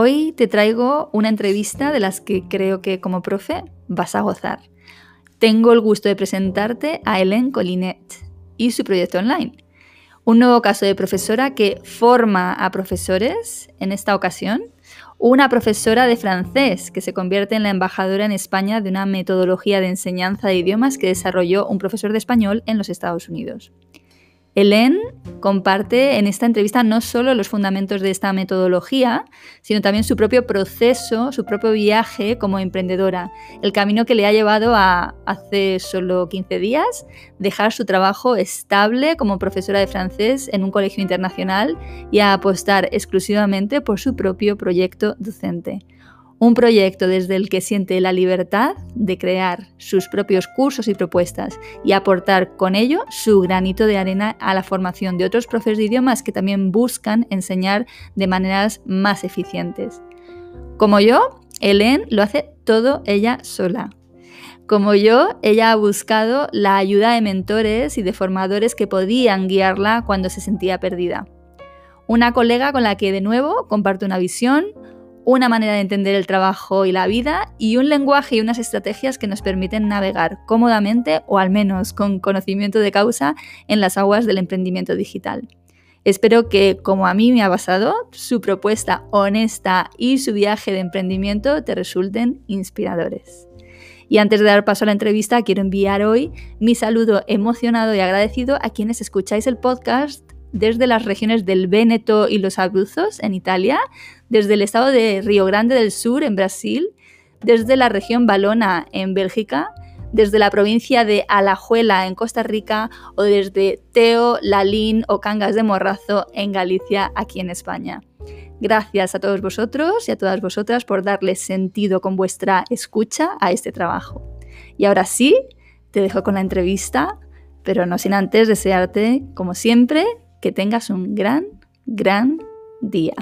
Hoy te traigo una entrevista de las que creo que como profe vas a gozar. Tengo el gusto de presentarte a Hélène Colinet y su proyecto online. Un nuevo caso de profesora que forma a profesores, en esta ocasión, una profesora de francés que se convierte en la embajadora en España de una metodología de enseñanza de idiomas que desarrolló un profesor de español en los Estados Unidos. Hélène comparte en esta entrevista no solo los fundamentos de esta metodología, sino también su propio proceso, su propio viaje como emprendedora, el camino que le ha llevado a, hace solo 15 días, dejar su trabajo estable como profesora de francés en un colegio internacional y a apostar exclusivamente por su propio proyecto docente. Un proyecto desde el que siente la libertad de crear sus propios cursos y propuestas y aportar con ello su granito de arena a la formación de otros profes de idiomas que también buscan enseñar de maneras más eficientes. Como yo, Hélène lo hace todo ella sola. Como yo, ella ha buscado la ayuda de mentores y de formadores que podían guiarla cuando se sentía perdida. Una colega con la que de nuevo comparte una visión, una manera de entender el trabajo y la vida y un lenguaje y unas estrategias que nos permiten navegar cómodamente o al menos con conocimiento de causa en las aguas del emprendimiento digital. Espero que, como a mí me ha pasado, su propuesta honesta y su viaje de emprendimiento te resulten inspiradores. Y antes de dar paso a la entrevista, quiero enviar hoy mi saludo emocionado y agradecido a quienes escucháis el podcast desde las regiones del Véneto y los Abruzos en Italia, desde el estado de Río Grande del Sur en Brasil, desde la región Valona en Bélgica, desde la provincia de Alajuela en Costa Rica o desde Teo, Lalín o Cangas de Morrazo en Galicia aquí en España. Gracias a todos vosotros y a todas vosotras por darle sentido con vuestra escucha a este trabajo. Y ahora sí, te dejo con la entrevista, pero no sin antes desearte, como siempre, que tengas un gran, gran día.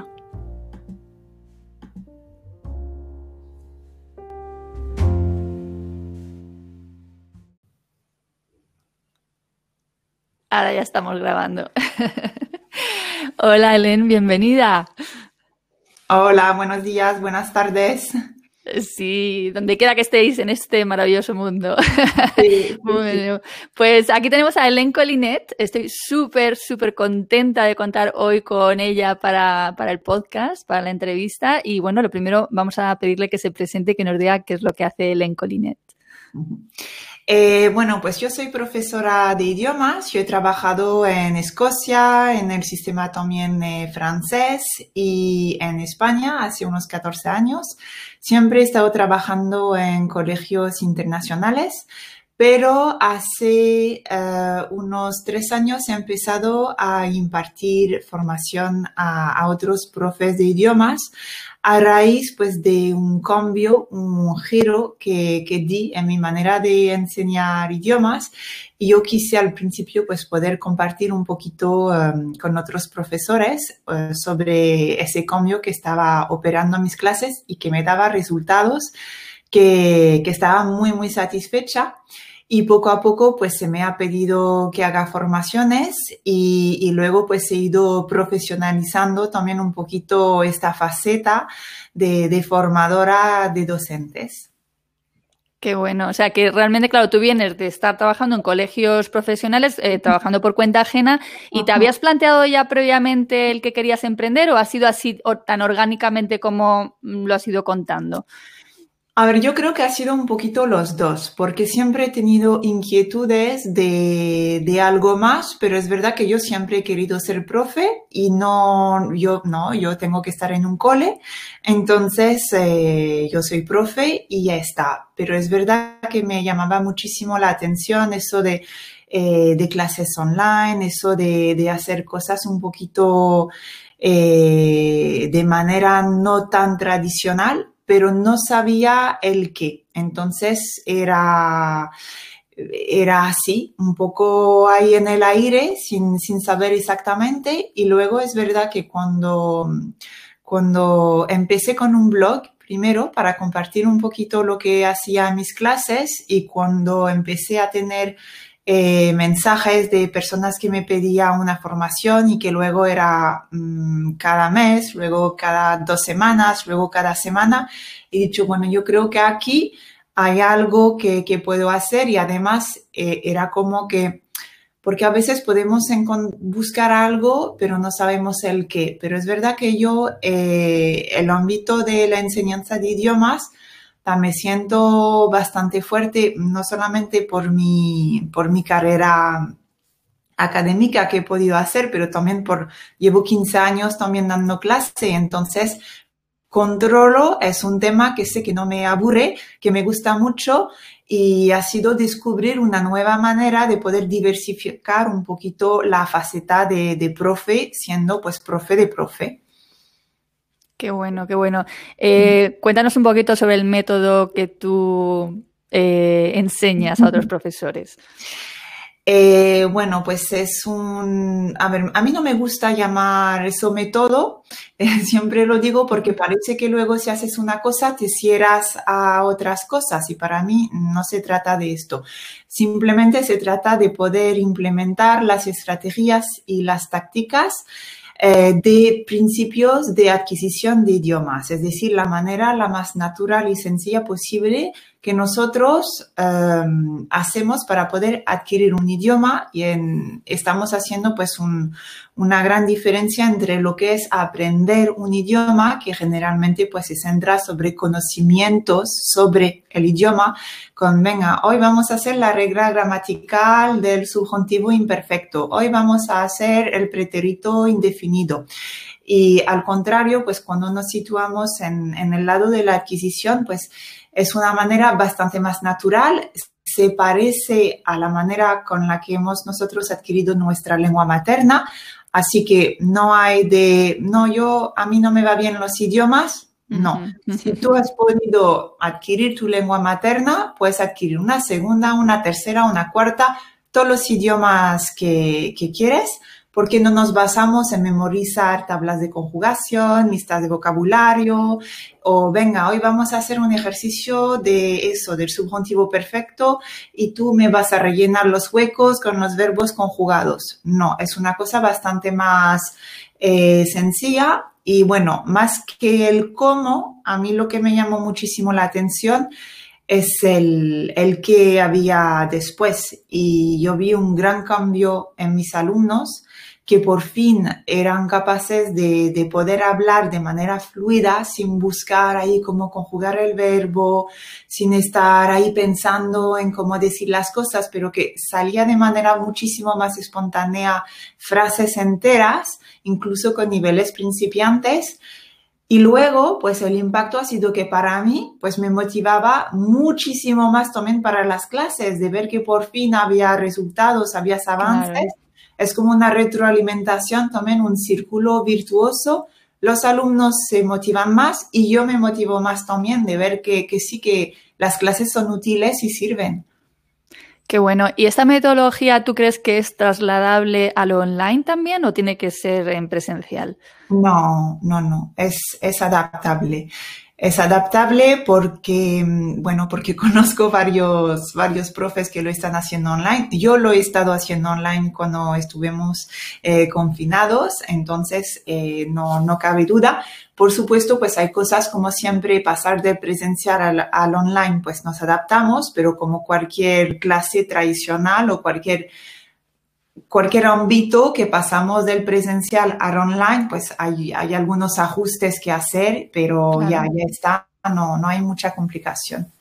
Ahora ya estamos grabando. Hola, Helen, bienvenida. Hola, buenos días, buenas tardes. Sí, donde quiera que estéis en este maravilloso mundo. Sí, bueno, pues aquí tenemos a Helen Colinet. Estoy súper, súper contenta de contar hoy con ella para, para, el podcast, para la entrevista. Y bueno, lo primero vamos a pedirle que se presente y que nos diga qué es lo que hace Helen Colinet. Eh, bueno, pues yo soy profesora de idiomas. Yo he trabajado en Escocia, en el sistema también eh, francés y en España hace unos 14 años. Siempre he estado trabajando en colegios internacionales, pero hace eh, unos tres años he empezado a impartir formación a, a otros profes de idiomas a raíz pues de un cambio, un giro que, que, di en mi manera de enseñar idiomas. Y yo quise al principio pues poder compartir un poquito um, con otros profesores uh, sobre ese cambio que estaba operando en mis clases y que me daba resultados que, que estaba muy muy satisfecha y poco a poco pues se me ha pedido que haga formaciones y, y, luego pues he ido profesionalizando también un poquito esta faceta de, de formadora de docentes. Qué bueno. O sea, que realmente, claro, tú vienes de estar trabajando en colegios profesionales, eh, trabajando por cuenta ajena, y te habías planteado ya previamente el que querías emprender o ha sido así o tan orgánicamente como lo has ido contando? A ver, yo creo que ha sido un poquito los dos, porque siempre he tenido inquietudes de, de, algo más, pero es verdad que yo siempre he querido ser profe y no, yo no, yo tengo que estar en un cole, entonces eh, yo soy profe y ya está. Pero es verdad que me llamaba muchísimo la atención eso de eh, de clases online, eso de, hacer cosas un poquito eh, de manera no tan tradicional, pero no sabía el qué. Entonces era, era así, un poco ahí en el aire, sin, sin saber exactamente. Y luego es verdad que cuando, cuando empecé con un blog, primero para compartir un poquito lo que hacía en mis clases y cuando empecé a tener eh, mensajes de personas que me pedían una formación y que luego era mm, cada mes, luego cada dos semanas, luego cada semana. He dicho, bueno, yo creo que aquí hay algo que, que puedo hacer y además eh, era como que, porque a veces podemos buscar algo, pero no sabemos el qué. Pero es verdad que yo, eh, el ámbito de la enseñanza de idiomas, me siento bastante fuerte, no solamente por mi, por mi carrera académica que he podido hacer, pero también por, llevo 15 años también dando clase, entonces controlo es un tema que sé que no me aburre, que me gusta mucho y ha sido descubrir una nueva manera de poder diversificar un poquito la faceta de, de profe, siendo pues profe de profe. Qué bueno, qué bueno. Eh, cuéntanos un poquito sobre el método que tú eh, enseñas a otros profesores. Eh, bueno, pues es un, a ver, a mí no me gusta llamar eso método, siempre lo digo porque parece que luego si haces una cosa te cierras a otras cosas y para mí no se trata de esto. Simplemente se trata de poder implementar las estrategias y las tácticas eh, de principios de adquisición de idiomas, es decir, la manera la más natural y sencilla posible que nosotros em, hacemos para poder adquirir un idioma y estamos haciendo pues una gran diferencia entre lo que es aprender un idioma que generalmente pues se centra sobre conocimientos sobre el idioma con venga hoy vamos a hacer la regla gramatical del subjuntivo imperfecto hoy vamos a hacer el pretérito indefinido y al contrario, pues cuando nos situamos en, en, el lado de la adquisición, pues es una manera bastante más natural, se parece a la manera con la que hemos nosotros adquirido nuestra lengua materna, así que no hay de, no, yo, a mí no me va bien los idiomas, no. Si tú has podido adquirir tu lengua materna, puedes adquirir una segunda, una tercera, una cuarta, todos los idiomas que, que quieres, porque no nos basamos en memorizar tablas de conjugación, listas de vocabulario, o venga, hoy vamos a hacer un ejercicio de eso, del subjuntivo perfecto, y tú me vas a rellenar los huecos con los verbos conjugados. No, es una cosa bastante más eh, sencilla. Y bueno, más que el cómo, a mí lo que me llamó muchísimo la atención es el, el que había después. Y yo vi un gran cambio en mis alumnos que por fin eran capaces de, de, poder hablar de manera fluida sin buscar ahí cómo conjugar el verbo, sin estar ahí pensando en cómo decir las cosas, pero que salía de manera muchísimo más espontánea frases enteras, incluso con niveles principiantes. Y luego, pues el impacto ha sido que para mí, pues me motivaba muchísimo más también para las clases, de ver que por fin había resultados, había avances es como una retroalimentación, también un círculo virtuoso. Los alumnos se motivan más y yo me motivo más también de ver que, que sí que las clases son útiles y sirven. Qué bueno. ¿Y esta metodología tú crees que es trasladable a lo online también o tiene que ser en presencial? No, no, no. Es, es adaptable es adaptable porque, mm, bueno, porque conozco varios, varios profes que lo están haciendo online. Yo lo he estado haciendo online cuando estuvimos eh, confinados, entonces eh, no, no cabe duda. Por supuesto, pues hay cosas como siempre, pasar de presencial al, al online, pues nos adaptamos, pero como cualquier clase tradicional o cualquier cualquier ámbito que pasamos del presencial al online, pues hay, hay algunos ajustes que hacer, pero ya, ya está, no, no hay mucha complicación.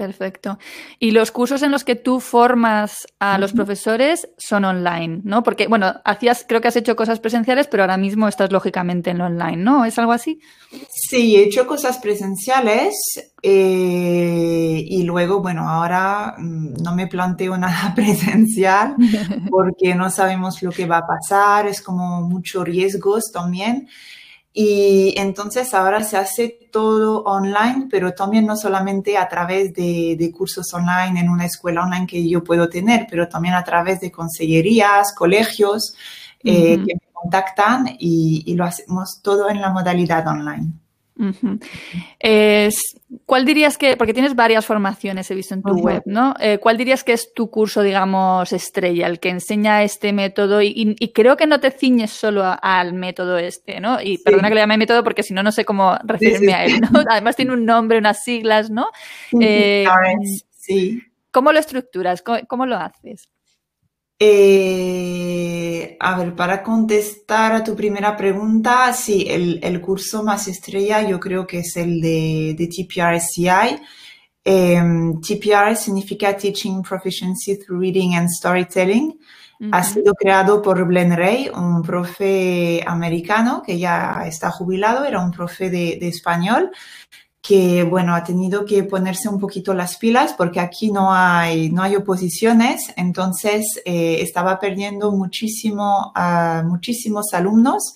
Perfecto. Y los cursos en los que tú formas a los profesores son online, ¿no? Porque, bueno, hacías, creo que has hecho cosas presenciales, pero ahora mismo estás lógicamente en lo online, ¿no? ¿Es algo así? Sí, he hecho cosas presenciales eh, y luego, bueno, ahora mm, no me planteo nada presencial porque no sabemos lo que va a pasar, es como muchos riesgos también. Y entonces ahora se hace todo online, pero también no solamente a través de, cursos online en una escuela online que yo puedo tener, pero también a través de consellerías, colegios eh, que me contactan y lo hacemos todo en la modalidad online. ¿Cuál dirías que, porque tienes varias formaciones, he visto en tu web, ¿no? Eh, ¿Cuál dirías que es tu curso, digamos, estrella, el que enseña este método? Y, creo que no te ciñes solo al método este, ¿no? Y perdona que le llame método porque si no, no sé cómo referirme a él, ¿no? Además tiene un nombre, unas siglas, ¿no? Eh, sí. ¿Cómo lo estructuras? cómo lo haces? Eh, a ver, para contestar a tu primera pregunta, sí, el, curso más estrella yo creo que es el de, de TPRSCI. Em, TPR significa Teaching Proficiency Through Reading and Storytelling. Ha sido creado por Glenn Ray, un profe americano que ya está jubilado, era un profe de, de español que bueno, ha tenido que ponerse un poquito las pilas porque aquí no hay, no hay oposiciones, entonces eh, estaba perdiendo muchísimo, a muchísimos alumnos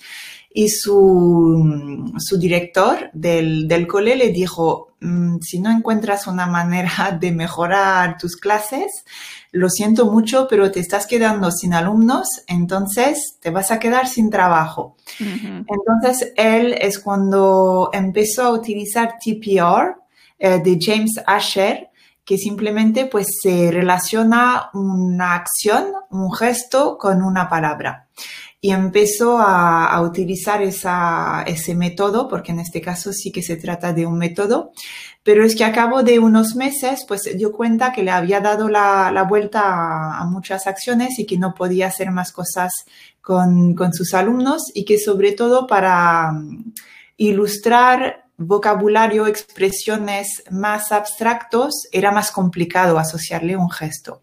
y su, su director del, del cole le dijo, mm, si no encuentras una manera de mejorar tus clases, lo siento mucho, pero te estás quedando sin alumnos, entonces te vas a quedar sin trabajo. Entonces, él es cuando empezó a utilizar TPR eh, de James Asher, que simplemente pues se relaciona una acción, un gesto con una palabra. Y empezó a, utilizar ese método, porque en este caso sí que se trata de un método, pero es que a cabo de unos meses, pues dio cuenta que le había dado la, vuelta a, muchas acciones y que no podía hacer más cosas con, sus alumnos y que sobre todo para mm, ilustrar vocabulario, expresiones más abstractos, era más complicado asociarle un gesto.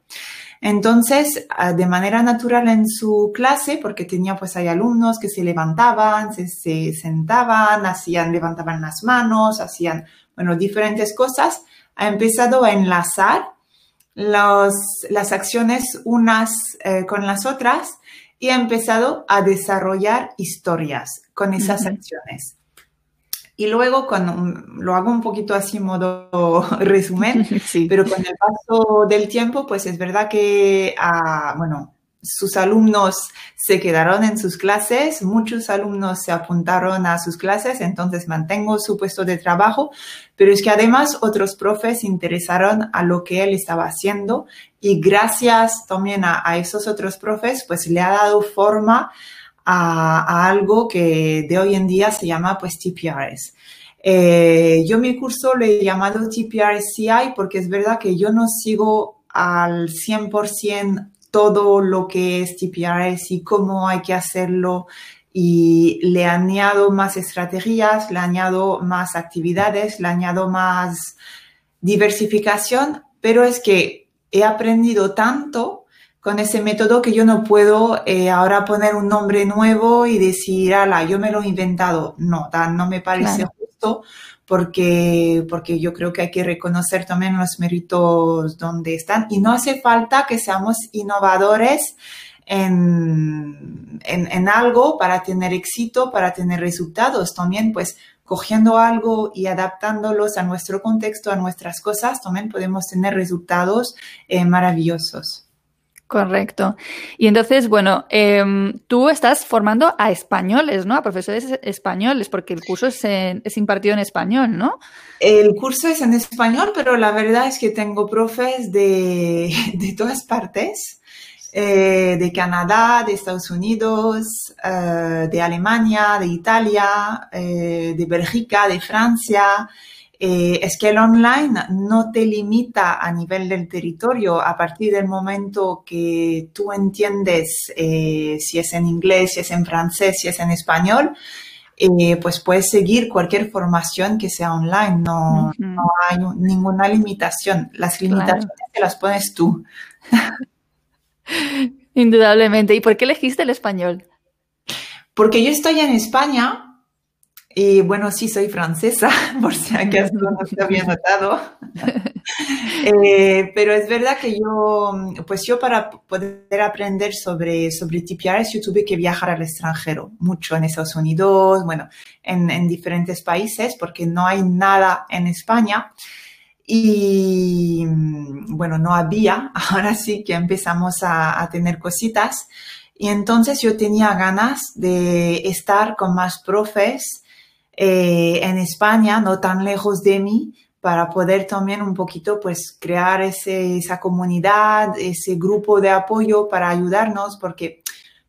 Entonces, ah, de manera natural en su clase, porque tenía pues hay alumnos que se levantaban, se, se sentaban, hacían, levantaban las manos, hacían bueno, diferentes cosas, ha empezado a enlazar las acciones unas eh, con las otras y ha empezado a desarrollar historias con esas acciones. Y luego, con, lo hago un poquito así modo resumen, pero con el paso del tiempo, pues es verdad que, ah, bueno, sus alumnos se quedaron en sus clases, muchos alumnos se apuntaron a sus clases, entonces mantengo su puesto de trabajo, pero es que además otros profes se interesaron a lo que él estaba haciendo y gracias también a, esos otros profes, pues le ha dado forma a, algo que de hoy en día se llama pues TPRS. Eh, yo mi curso le he llamado TPRSCI porque es verdad que yo no sigo al 100% todo lo que es TPRS y cómo hay que hacerlo y le añado más estrategias, le añado más actividades, le añado más diversificación, pero es que he aprendido tanto con ese método que yo no puedo eh, ahora poner un nombre nuevo y decir, ala, yo me lo he inventado. No, no me parece justo porque, porque yo creo que hay que reconocer también los méritos donde están y no hace falta que seamos innovadores en, en, algo para tener éxito, para tener resultados. También pues cogiendo algo y adaptándolos a nuestro contexto, a nuestras cosas, también podemos tener resultados eh, maravillosos. Correcto. Y entonces, bueno, em, tú estás formando a españoles, ¿no? A profesores españoles, porque el curso es, es, impartido en español, ¿no? El curso es en español, pero la verdad es que tengo profes de, de todas partes, eh, de Canadá, de Estados Unidos, eh, de Alemania, de Italia, eh, de Bélgica, de Francia. Eh, es que el online no te limita a nivel del territorio a partir del momento que tú entiendes eh, si es en inglés, si es en francés, si es en español. eh, pues puedes seguir cualquier formación que sea online, no, no hay ninguna limitación. Las limitaciones te las pones tú. Indudablemente. ¿Y por qué elegiste el español? Porque yo estoy en España y bueno, sí, soy francesa, por si acaso no se había notado. eh, pero es verdad que yo, pues yo para poder aprender sobre, sobre TPRs, yo tuve que viajar al extranjero, mucho en Estados Unidos, bueno, en, en diferentes países, porque no hay nada en España. Y bueno, no había, ahora sí que empezamos a, a tener cositas. Y entonces yo tenía ganas de estar con más profes eh, en España, no tan lejos de mí, para poder también un poquito pues crear ese, esa comunidad, ese grupo de apoyo para ayudarnos, porque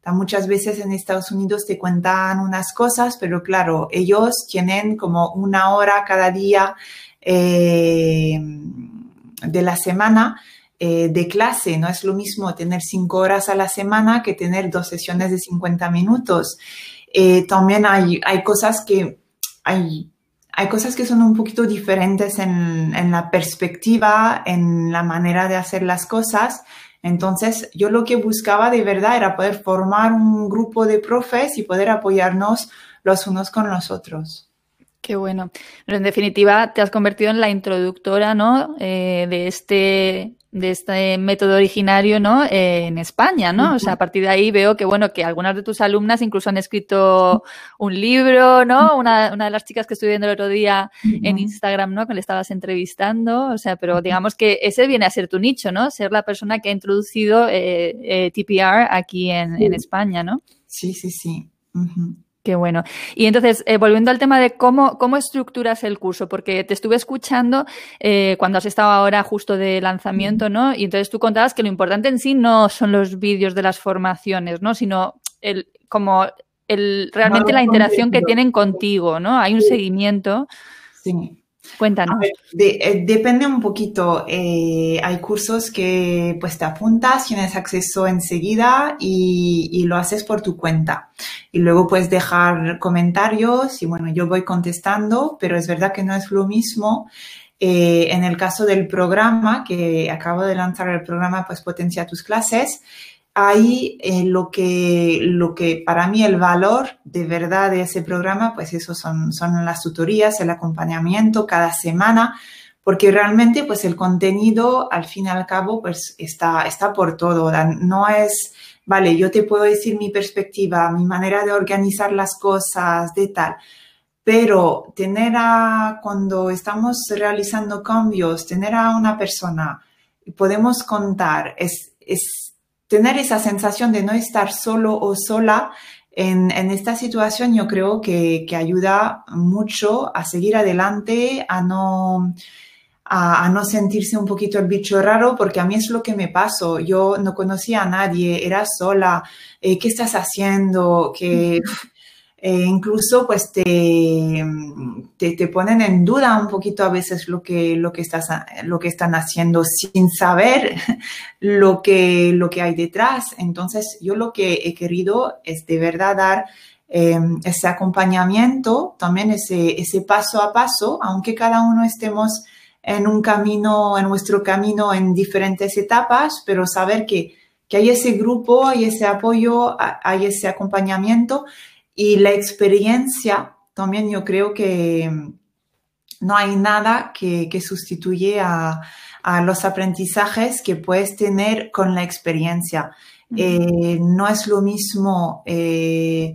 muchas veces en Estados Unidos te cuentan unas cosas, pero claro, ellos tienen como una hora cada día eh, de la semana eh, de clase. No es lo mismo tener cinco horas a la semana que tener dos sesiones de 50 minutos. también hay, hay cosas que hay, hay cosas que son un poquito diferentes en, en, la perspectiva, en la manera de hacer las cosas. Entonces, yo lo que buscaba de verdad era poder formar un grupo de profes y poder apoyarnos los unos con los otros. Qué bueno. Pero en definitiva, te has convertido en la introductora, ¿no? Eh, de este de este método originario, ¿no? Eh, en España, ¿no? O sea, a partir de ahí veo que, bueno, que algunas de tus alumnas incluso han escrito un libro, ¿no? Una, una de las chicas que estuve viendo el otro día en Instagram, ¿no? Que le estabas entrevistando, o sea, pero digamos que ese viene a ser tu nicho, ¿no? Ser la persona que ha introducido eh, eh TPR aquí en, en, España, ¿no? Sí, sí, sí. Qué bueno. Y entonces, eh, volviendo al tema de cómo, cómo estructuras el curso, porque te estuve escuchando eh, cuando has estado ahora justo de lanzamiento, ¿no? Y entonces tú contabas que lo importante en sí no son los vídeos de las formaciones, ¿no? Sino el, como el, realmente la interacción que tienen contigo, ¿no? Hay un seguimiento. Sí. Cuéntanos. Eh, depende un poquito. Eh, hay cursos que pues te apuntas, tienes acceso enseguida y, y, lo haces por tu cuenta. Y luego puedes dejar comentarios y bueno, yo voy contestando, pero es verdad que no es lo mismo. Eh, en el caso del programa, que acabo de lanzar el programa, pues potencia tus clases, ahí eh, lo, que, lo que para mí el valor de verdad de ese programa, pues eso son, son las tutorías, el acompañamiento cada semana, porque realmente pues el contenido al fin y al cabo pues está, está por todo, no es, vale, yo te puedo decir mi perspectiva, mi manera de organizar las cosas, de tal, pero tener a, cuando estamos realizando cambios, tener a una persona, podemos contar, es, es tener esa sensación de no estar solo o sola en, en esta situación, yo creo que, que, ayuda mucho a seguir adelante, a no, a, a, no sentirse un poquito el bicho raro, porque a mí es lo que me pasó. Yo no conocía a nadie, era sola. Eh, ¿Qué estás haciendo? Que eh, incluso pues te, te, ponen en duda un poquito a veces lo que, lo que, estás, lo que están haciendo sin saber lo que, lo que hay detrás. Entonces yo lo que he querido es de verdad dar eh, ese acompañamiento, también ese, ese paso a paso, aunque cada uno estemos en un camino, en nuestro camino en diferentes etapas, pero saber que, que hay ese grupo, hay ese apoyo, hay ese acompañamiento y la experiencia, también yo creo que no hay nada que, que sustituye a, a, los aprendizajes que puedes tener con la experiencia. Eh, no es lo mismo eh,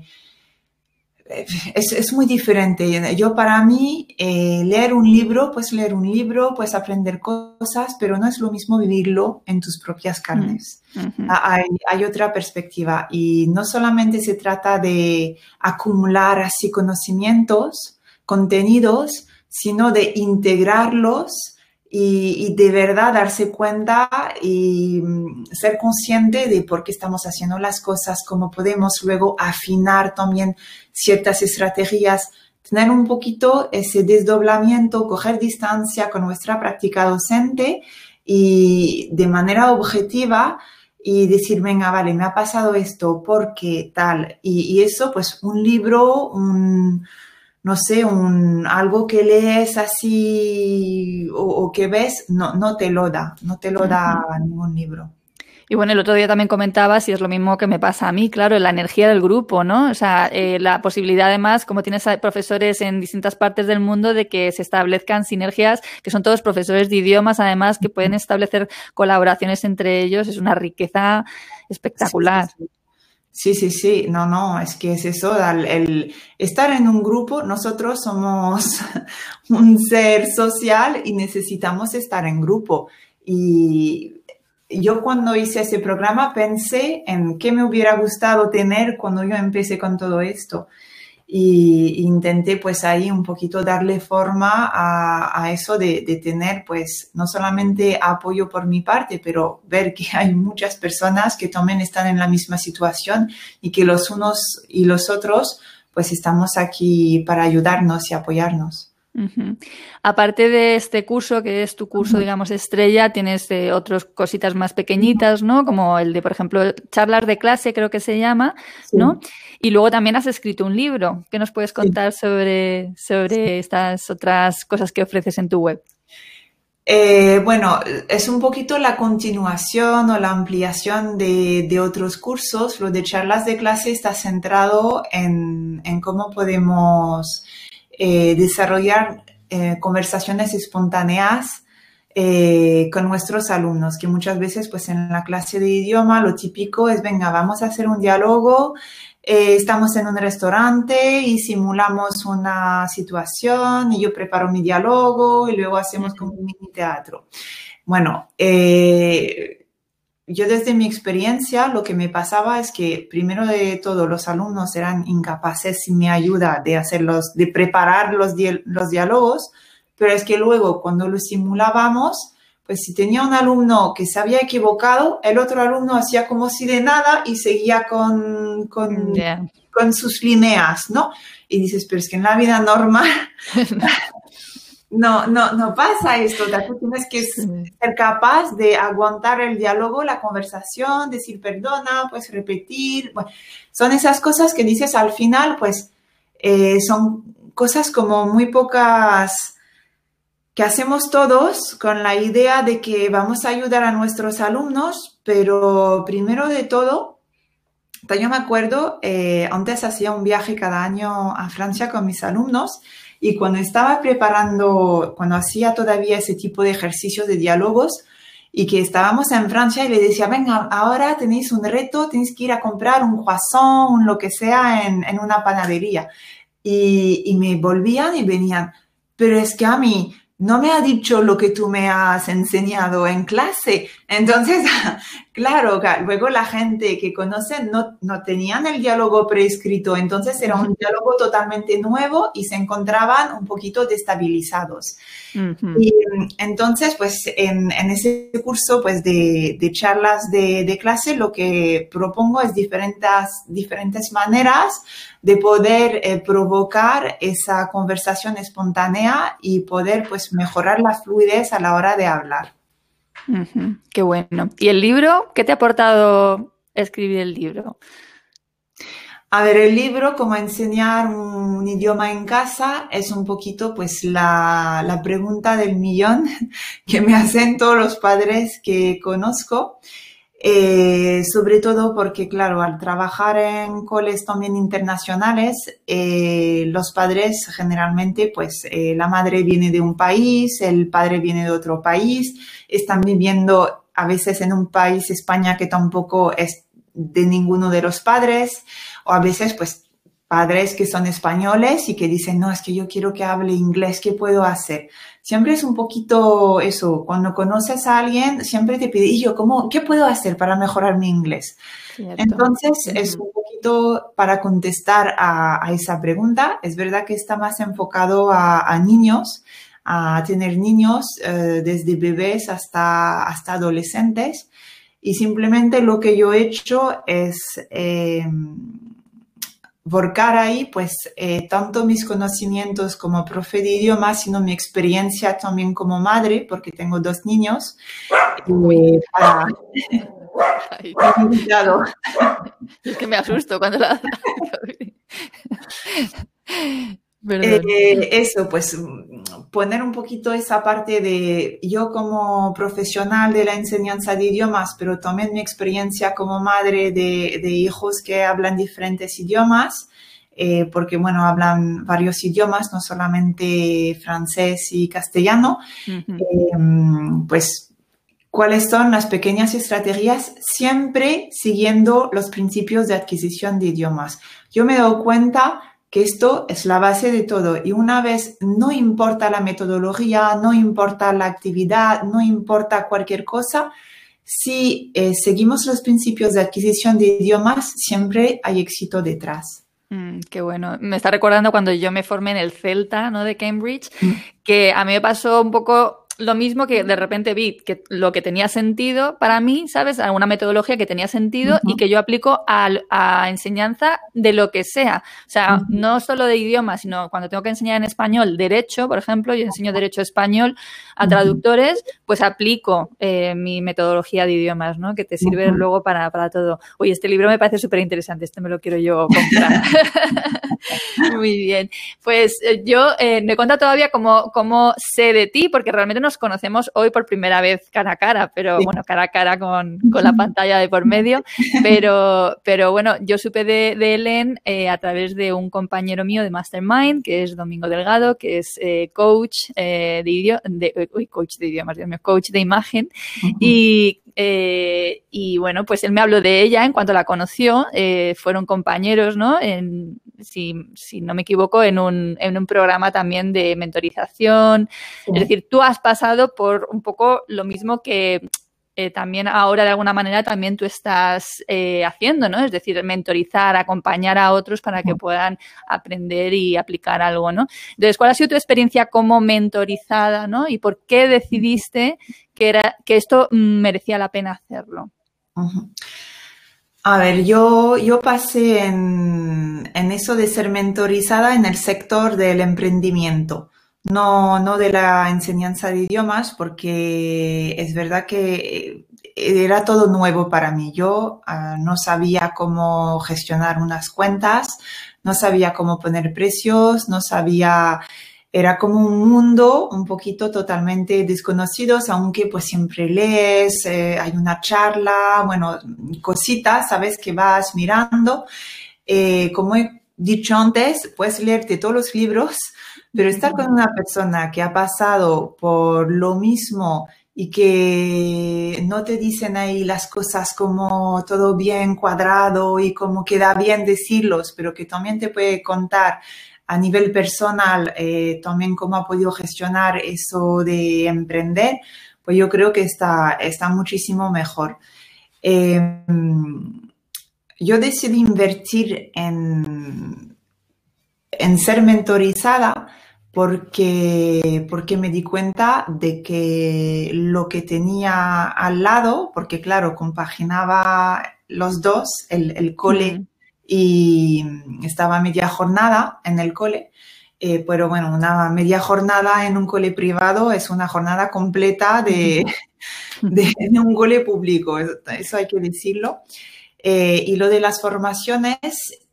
es, es, muy diferente. Yo para mí, eh, leer un libro, pues leer un libro, pues aprender cosas, pero no es lo mismo vivirlo en tus propias carnes. Mm hay, hay, otra perspectiva y no solamente se trata de acumular así conocimientos, contenidos, sino de integrarlos y, y, de verdad darse cuenta y mm, ser consciente de por qué estamos haciendo las cosas, cómo podemos luego afinar también ciertas estrategias, tener un poquito ese desdoblamiento, coger distancia con nuestra práctica docente y de manera objetiva y decir, venga, vale, me ha pasado esto, ¿por qué tal? Y, eso, pues un libro, un, no sé, un, algo que lees así o, que ves, no, no te lo da, no te lo da ningún libro. Y bueno, el otro día también comentabas, y es lo mismo que me pasa a mí, claro, la energía del grupo, ¿no? O sea, eh, la posibilidad además, como tienes profesores en distintas partes del mundo, de que se establezcan sinergias, que son todos profesores de idiomas, además, que pueden establecer colaboraciones entre ellos, es una riqueza espectacular. Sí, sí, sí, no, no, es que es eso, el, estar en un grupo, nosotros somos un ser social y necesitamos estar en grupo. Y yo cuando hice ese programa pensé en qué me hubiera gustado tener cuando yo empecé con todo esto. Y intenté pues ahí un poquito darle forma a, eso de, tener pues no solamente apoyo por mi parte, pero ver que hay muchas personas que también están en la misma situación y que los unos y los otros pues estamos aquí para ayudarnos y apoyarnos. Aparte de este curso, que es tu curso, digamos, estrella, tienes eh, otras cositas más pequeñitas, ¿no? Como el de, por ejemplo, charlas de clase, creo que se llama, ¿no? Y luego también has escrito un libro. ¿Qué nos puedes contar sobre, sobre estas otras cosas que ofreces en tu web? Eh, bueno, es un poquito la continuación o la ampliación de, otros cursos. Lo de charlas de clase está centrado en, en cómo podemos eh, desarrollar eh, conversaciones espontáneas eh, con nuestros alumnos, que muchas veces pues en la clase de idioma lo típico es, venga, vamos a hacer un diálogo, estamos en un restaurante y simulamos una situación y yo preparo mi diálogo y luego hacemos como un mini teatro. Bueno, eh, yo desde mi experiencia lo que me pasaba es que primero de todo los alumnos eran incapaces sin mi ayuda de hacerlos, de preparar los, los diálogos, pero es que luego cuando lo simulábamos, pues si tenía un alumno que se había equivocado, el otro alumno hacía como si de nada y seguía con, con, con sus líneas, ¿no? Y dices, pero es que en la vida normal no, no, no pasa esto. Tú tienes que ser capaz de aguantar el diálogo, la conversación, decir perdona, pues repetir. son esas cosas que dices al final, pues eh, son cosas como muy pocas que hacemos todos con la idea de que vamos a ayudar a nuestros alumnos, pero primero de todo, yo me acuerdo, eh, antes hacía un viaje cada año a Francia con mis alumnos y cuando estaba preparando, cuando hacía todavía ese tipo de ejercicios de diálogos, y que estábamos en Francia y le decía, venga, ahora tenéis un reto, tenéis que ir a comprar un croissant, un lo que sea en, en una panadería. Y, y, me volvían y venían, pero es que a mí no me ha dicho lo que tú me has enseñado en clase. Entonces, claro, luego la gente que conoce no, no tenían el diálogo preescrito, entonces era un diálogo totalmente nuevo y se encontraban un poquito destabilizados. Y entonces, pues en, en, ese curso pues, de, de charlas de, de, clase, lo que propongo es diferentes, diferentes maneras de poder eh, provocar esa conversación espontánea y poder pues mejorar la fluidez a la hora de hablar. Qué bueno. ¿Y el libro? ¿Qué te ha aportado escribir el libro? A ver, el libro, como enseñar un idioma en casa, es un poquito pues la, la pregunta del millón que me hacen todos los padres que conozco. Eh, sobre todo porque, claro, al trabajar en coles también internacionales, eh, los padres generalmente, pues eh, la madre viene de un país, el padre viene de otro país, están viviendo a veces en un país, España, que tampoco es de ninguno de los padres, o a veces, pues, padres que son españoles y que dicen, no, es que yo quiero que hable inglés, ¿qué puedo hacer? Siempre es un poquito eso, cuando conoces a alguien, siempre te pide, y yo, ¿cómo, ¿qué puedo hacer para mejorar mi inglés? Entonces, es un poquito para contestar a, esa pregunta. Es verdad que está más enfocado a, niños, a tener niños eh, desde bebés hasta, hasta adolescentes. Y simplemente lo que yo he hecho es... Eh, volcar ahí, pues, eh, tanto mis conocimientos como profe de idiomas, sino mi experiencia también como madre, porque tengo dos niños. Es que me asusto cuando la... Eh, eso, pues poner un poquito esa parte de yo como profesional de la enseñanza de idiomas, pero también mi experiencia como madre de, hijos que hablan diferentes idiomas, eh, porque bueno, hablan varios idiomas, no solamente francés y castellano, em, pues cuáles son las pequeñas estrategias siempre siguiendo los principios de adquisición de idiomas. Yo me dado cuenta que esto es la base de todo y una vez no importa la metodología, no importa la actividad, no importa cualquier cosa, si eh, seguimos los principios de adquisición de idiomas, siempre hay éxito detrás. Mm, qué bueno. Me está recordando cuando yo me formé en el Celta, ¿no? De Cambridge, mm. que a mí me pasó un poco lo mismo que de repente vi que lo que tenía sentido para mí, ¿sabes? Alguna metodología que tenía sentido y que yo aplico a, a, enseñanza de lo que sea. O sea, no solo de idioma, sino cuando tengo que enseñar en español derecho, por ejemplo, yo enseño derecho español a traductores, pues aplico eh, mi metodología de idiomas, ¿no? Que te sirve luego para, para, todo. Oye, este libro me parece súper interesante, este me lo quiero yo comprar. Muy bien. Pues eh, yo eh, me cuenta todavía cómo, cómo sé de ti, porque realmente no nos conocemos hoy por primera vez cara a cara, pero bueno, cara a cara con, la pantalla de por medio. Pero, pero bueno, yo supe de, de Ellen eh, a través de un compañero mío de Mastermind, que es Domingo Delgado, que es eh, coach, de, de coach de idiomas, Dios mío, coach de imagen. Y y bueno, pues él me habló de ella en cuanto la conoció. Fueron compañeros, ¿no? En, si, si, no me equivoco, en un, en un programa también de mentorización. Es decir, tú has pasado por un poco lo mismo que eh, también ahora de alguna manera también tú estás eh, haciendo, ¿no? Es decir, mentorizar, acompañar a otros para que puedan aprender y aplicar algo, ¿no? Entonces, ¿cuál ha sido tu experiencia como mentorizada, ¿no? Y por qué decidiste que, era, que esto merecía la pena hacerlo? A ver, yo, yo pasé en, en, eso de ser mentorizada en el sector del emprendimiento no, no de la enseñanza de idiomas, porque es verdad que era todo nuevo para mí. Yo ah, no sabía cómo gestionar unas cuentas, no sabía cómo poner precios, no sabía, era como un mundo un poquito totalmente desconocido, aunque pues siempre lees, eh, hay una charla, bueno, cositas, sabes que vas mirando. Eh, como he dicho antes, puedes leerte todos los libros, pero estar con una persona que ha pasado por lo mismo y que no te dicen ahí las cosas como todo bien cuadrado y como queda bien decirlos, pero que también te puede contar a nivel personal eh, también cómo ha podido gestionar eso de emprender, pues yo creo que está, está muchísimo mejor. Em, yo decidí invertir en, en ser mentorizada porque, porque me di cuenta de que lo que tenía al lado, porque claro, compaginaba los dos, el, cole y estaba media jornada en el cole, eh, pero bueno, una media jornada en un cole privado es una jornada completa de, de, un cole público, eso, hay que decirlo. Eh, y lo de las formaciones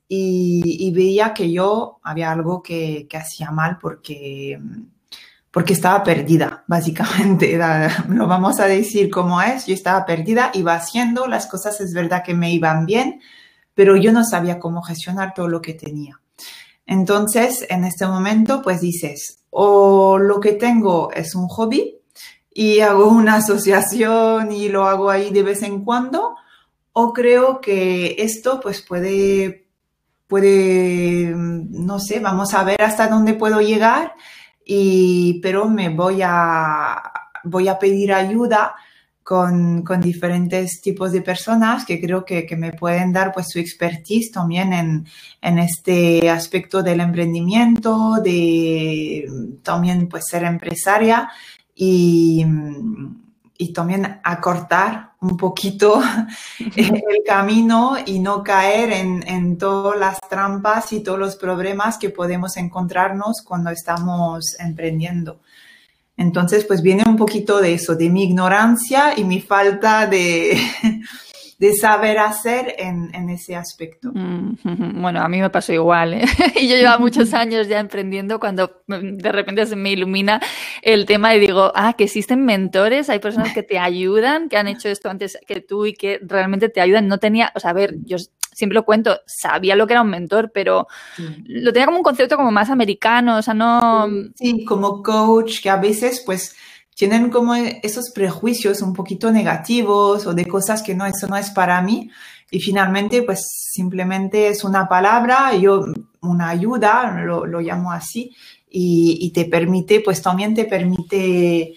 y, veía que yo había algo que, hacía mal porque, porque estaba perdida, básicamente. lo vamos a decir como es, yo estaba perdida, iba haciendo las cosas, es verdad que me iban bien, pero yo no sabía cómo gestionar todo lo que tenía. Entonces, en este momento, pues dices, o lo que tengo es un hobby y hago una asociación y lo hago ahí de vez en cuando, o creo que esto pues puede puede, no sé, vamos a ver hasta dónde puedo llegar, y, pero me voy a, voy a pedir ayuda con, con diferentes tipos de personas que creo que, que, me pueden dar pues su expertise también en, en este aspecto del emprendimiento, de también pues ser empresaria y, y también acortar un poquito el camino y no caer en, en, todas las trampas y todos los problemas que podemos encontrarnos cuando estamos emprendiendo. Entonces, pues viene un poquito de eso, de mi ignorancia y mi falta de, de saber hacer en, en ese aspecto. Mm, bueno, a mí me pasó igual. ¿eh? y yo llevo muchos años ya emprendiendo cuando de repente se me ilumina el tema y digo, ah, que existen mentores, hay personas que te ayudan, que han hecho esto antes que tú y que realmente te ayudan. No tenía, o sea, a ver, yo siempre lo cuento, sabía lo que era un mentor, pero lo tenía como un concepto como más americano, o sea, no... Sí, como coach, que a veces pues tienen como esos prejuicios un poquito negativos o de cosas que no, eso no es para mí. Y finalmente, pues simplemente es una palabra, yo, una ayuda, lo, lo llamo así, y, y, te permite, pues también te permite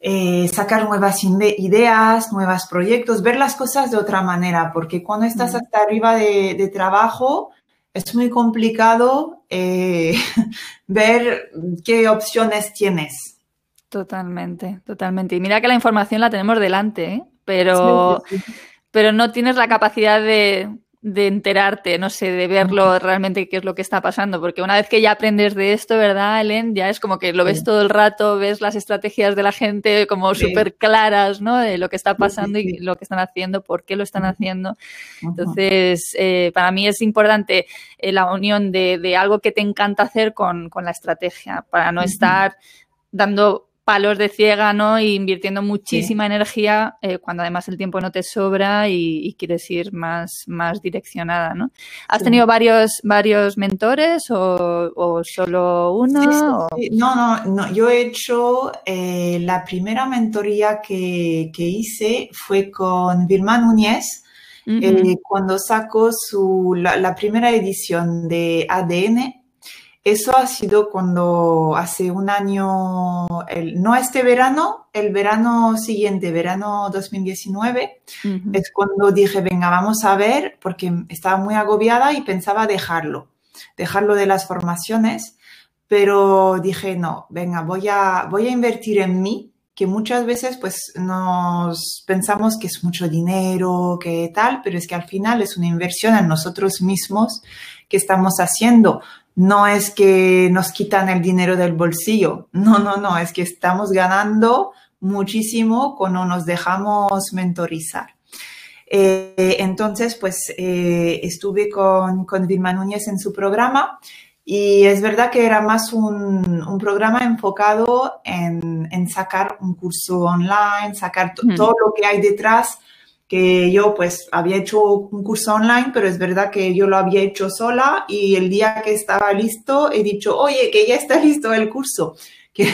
eh, sacar nuevas ideas, nuevos proyectos, ver las cosas de otra manera, porque cuando estás hasta arriba de, de trabajo, es muy complicado eh, ver qué opciones tienes. Totalmente, totalmente. Y mira que la información la tenemos delante, ¿eh? pero, pero no tienes la capacidad de, de enterarte, no sé, de verlo realmente qué es lo que está pasando, porque una vez que ya aprendes de esto, ¿verdad, Ellen? Ya es como que lo ves todo el rato, ves las estrategias de la gente como súper claras, ¿no? De lo que está pasando y lo que están haciendo, por qué lo están haciendo. Entonces, eh, para mí es importante eh, la unión de, de, algo que te encanta hacer con, con la estrategia, para no estar dando palos de ciega, ¿no? Y invirtiendo muchísima energía eh, cuando además el tiempo no te sobra y, quieres ir más, más direccionada, ¿no? ¿Has tenido varios, varios mentores o, solo uno? No, no, no, yo he hecho eh, la primera mentoría que, que, hice fue con Vilma Núñez. Eh, cuando sacó su, la, la primera edición de ADN, eso ha sido cuando hace un año, el, no este verano, el verano siguiente, verano 2019, es cuando dije, venga, vamos a ver, porque estaba muy agobiada y pensaba dejarlo, dejarlo de las formaciones, pero dije, no, venga, voy a, voy a invertir en mí, que muchas veces pues nos pensamos que es mucho dinero, que tal, pero es que al final es una inversión en nosotros mismos que estamos haciendo no es que nos quitan el dinero del bolsillo, no, no, no, es que estamos ganando muchísimo cuando nos dejamos mentorizar. Eh, entonces, pues eh, estuve con, con Vilma Núñez en su programa y es verdad que era más un, un programa enfocado en, en, sacar un curso online, sacar todo lo que hay detrás que yo pues había hecho un curso online, pero es verdad que yo lo había hecho sola y el día que estaba listo he dicho, oye, que ya está listo el curso, que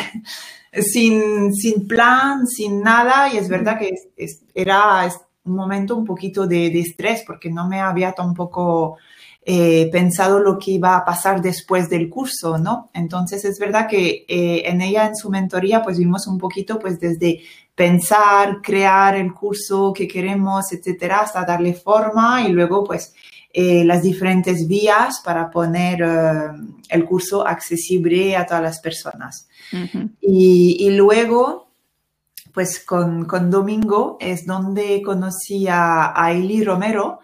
sin, sin plan, sin nada, y es verdad que era un momento un poquito de, de, estrés porque no me había tampoco eh, pensado lo que iba a pasar después del curso, ¿no? Entonces es verdad que eh, en ella, en su mentoría, pues vimos un poquito pues desde pensar, crear el curso que queremos, etcétera, hasta darle forma y luego pues eh, las diferentes vías para poner eh, el curso accesible a todas las personas. y, y, luego, pues con, con, Domingo es donde conocí a, a Eli Romero,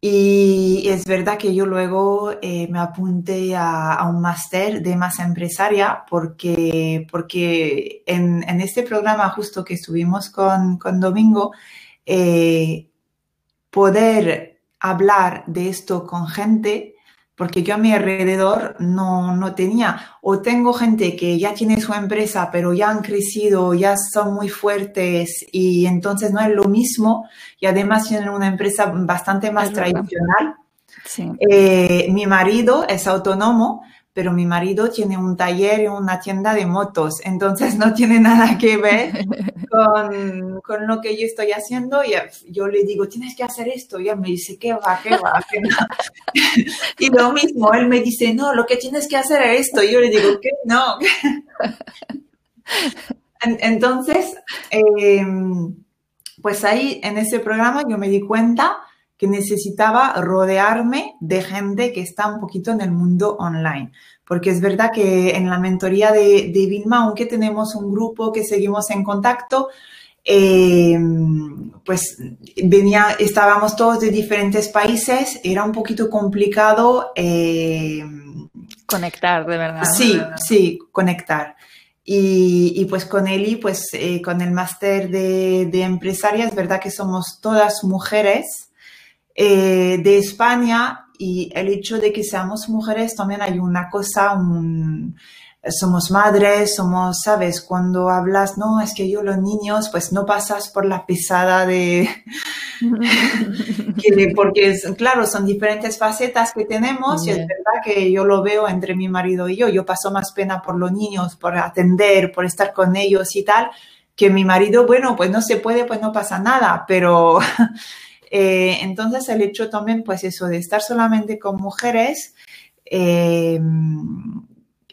y es verdad que yo luego eh, me apunté a, un máster de masa empresaria porque, porque en, en, este programa justo que estuvimos con, con Domingo, eh, poder hablar de esto con gente porque yo a mi alrededor no, no tenía, o tengo gente que ya tiene su empresa, pero ya han crecido, ya son muy fuertes y entonces no es lo mismo y además tienen una empresa bastante más tradicional. Sí. Eh, mi marido es autónomo, pero mi marido tiene un taller y una tienda de motos, entonces no tiene nada que ver con, con, lo que yo estoy haciendo. Y yo le digo, tienes que hacer esto, y él me dice, ¿qué va, qué va, qué va? y lo mismo, él me dice, no, lo que tienes que hacer es esto, y yo le digo, ¿qué? No. entonces, eh, pues ahí en ese programa yo me di cuenta que necesitaba rodearme de gente que está un poquito en el mundo online. Porque es verdad que en la mentoría de, de Vilma, aunque tenemos un grupo que seguimos en contacto, eh, pues venía, estábamos todos de diferentes países, era un poquito complicado. Eh, conectar, de verdad. Sí, sí, conectar. Y, pues con Eli, pues eh, con el máster de, de, empresaria, es verdad que somos todas mujeres eh, de España y el hecho de que seamos mujeres también hay una cosa, un, somos madres, somos, sabes, cuando hablas, no, es que yo los niños, pues no pasas por la pesada de, porque claro, son diferentes facetas que tenemos y es verdad que yo lo veo entre mi marido y yo, yo paso más pena por los niños, por atender, por estar con ellos y tal, que mi marido, bueno, pues no se puede, pues no pasa nada, pero eh, entonces el hecho también, pues eso, de estar solamente con mujeres, eh,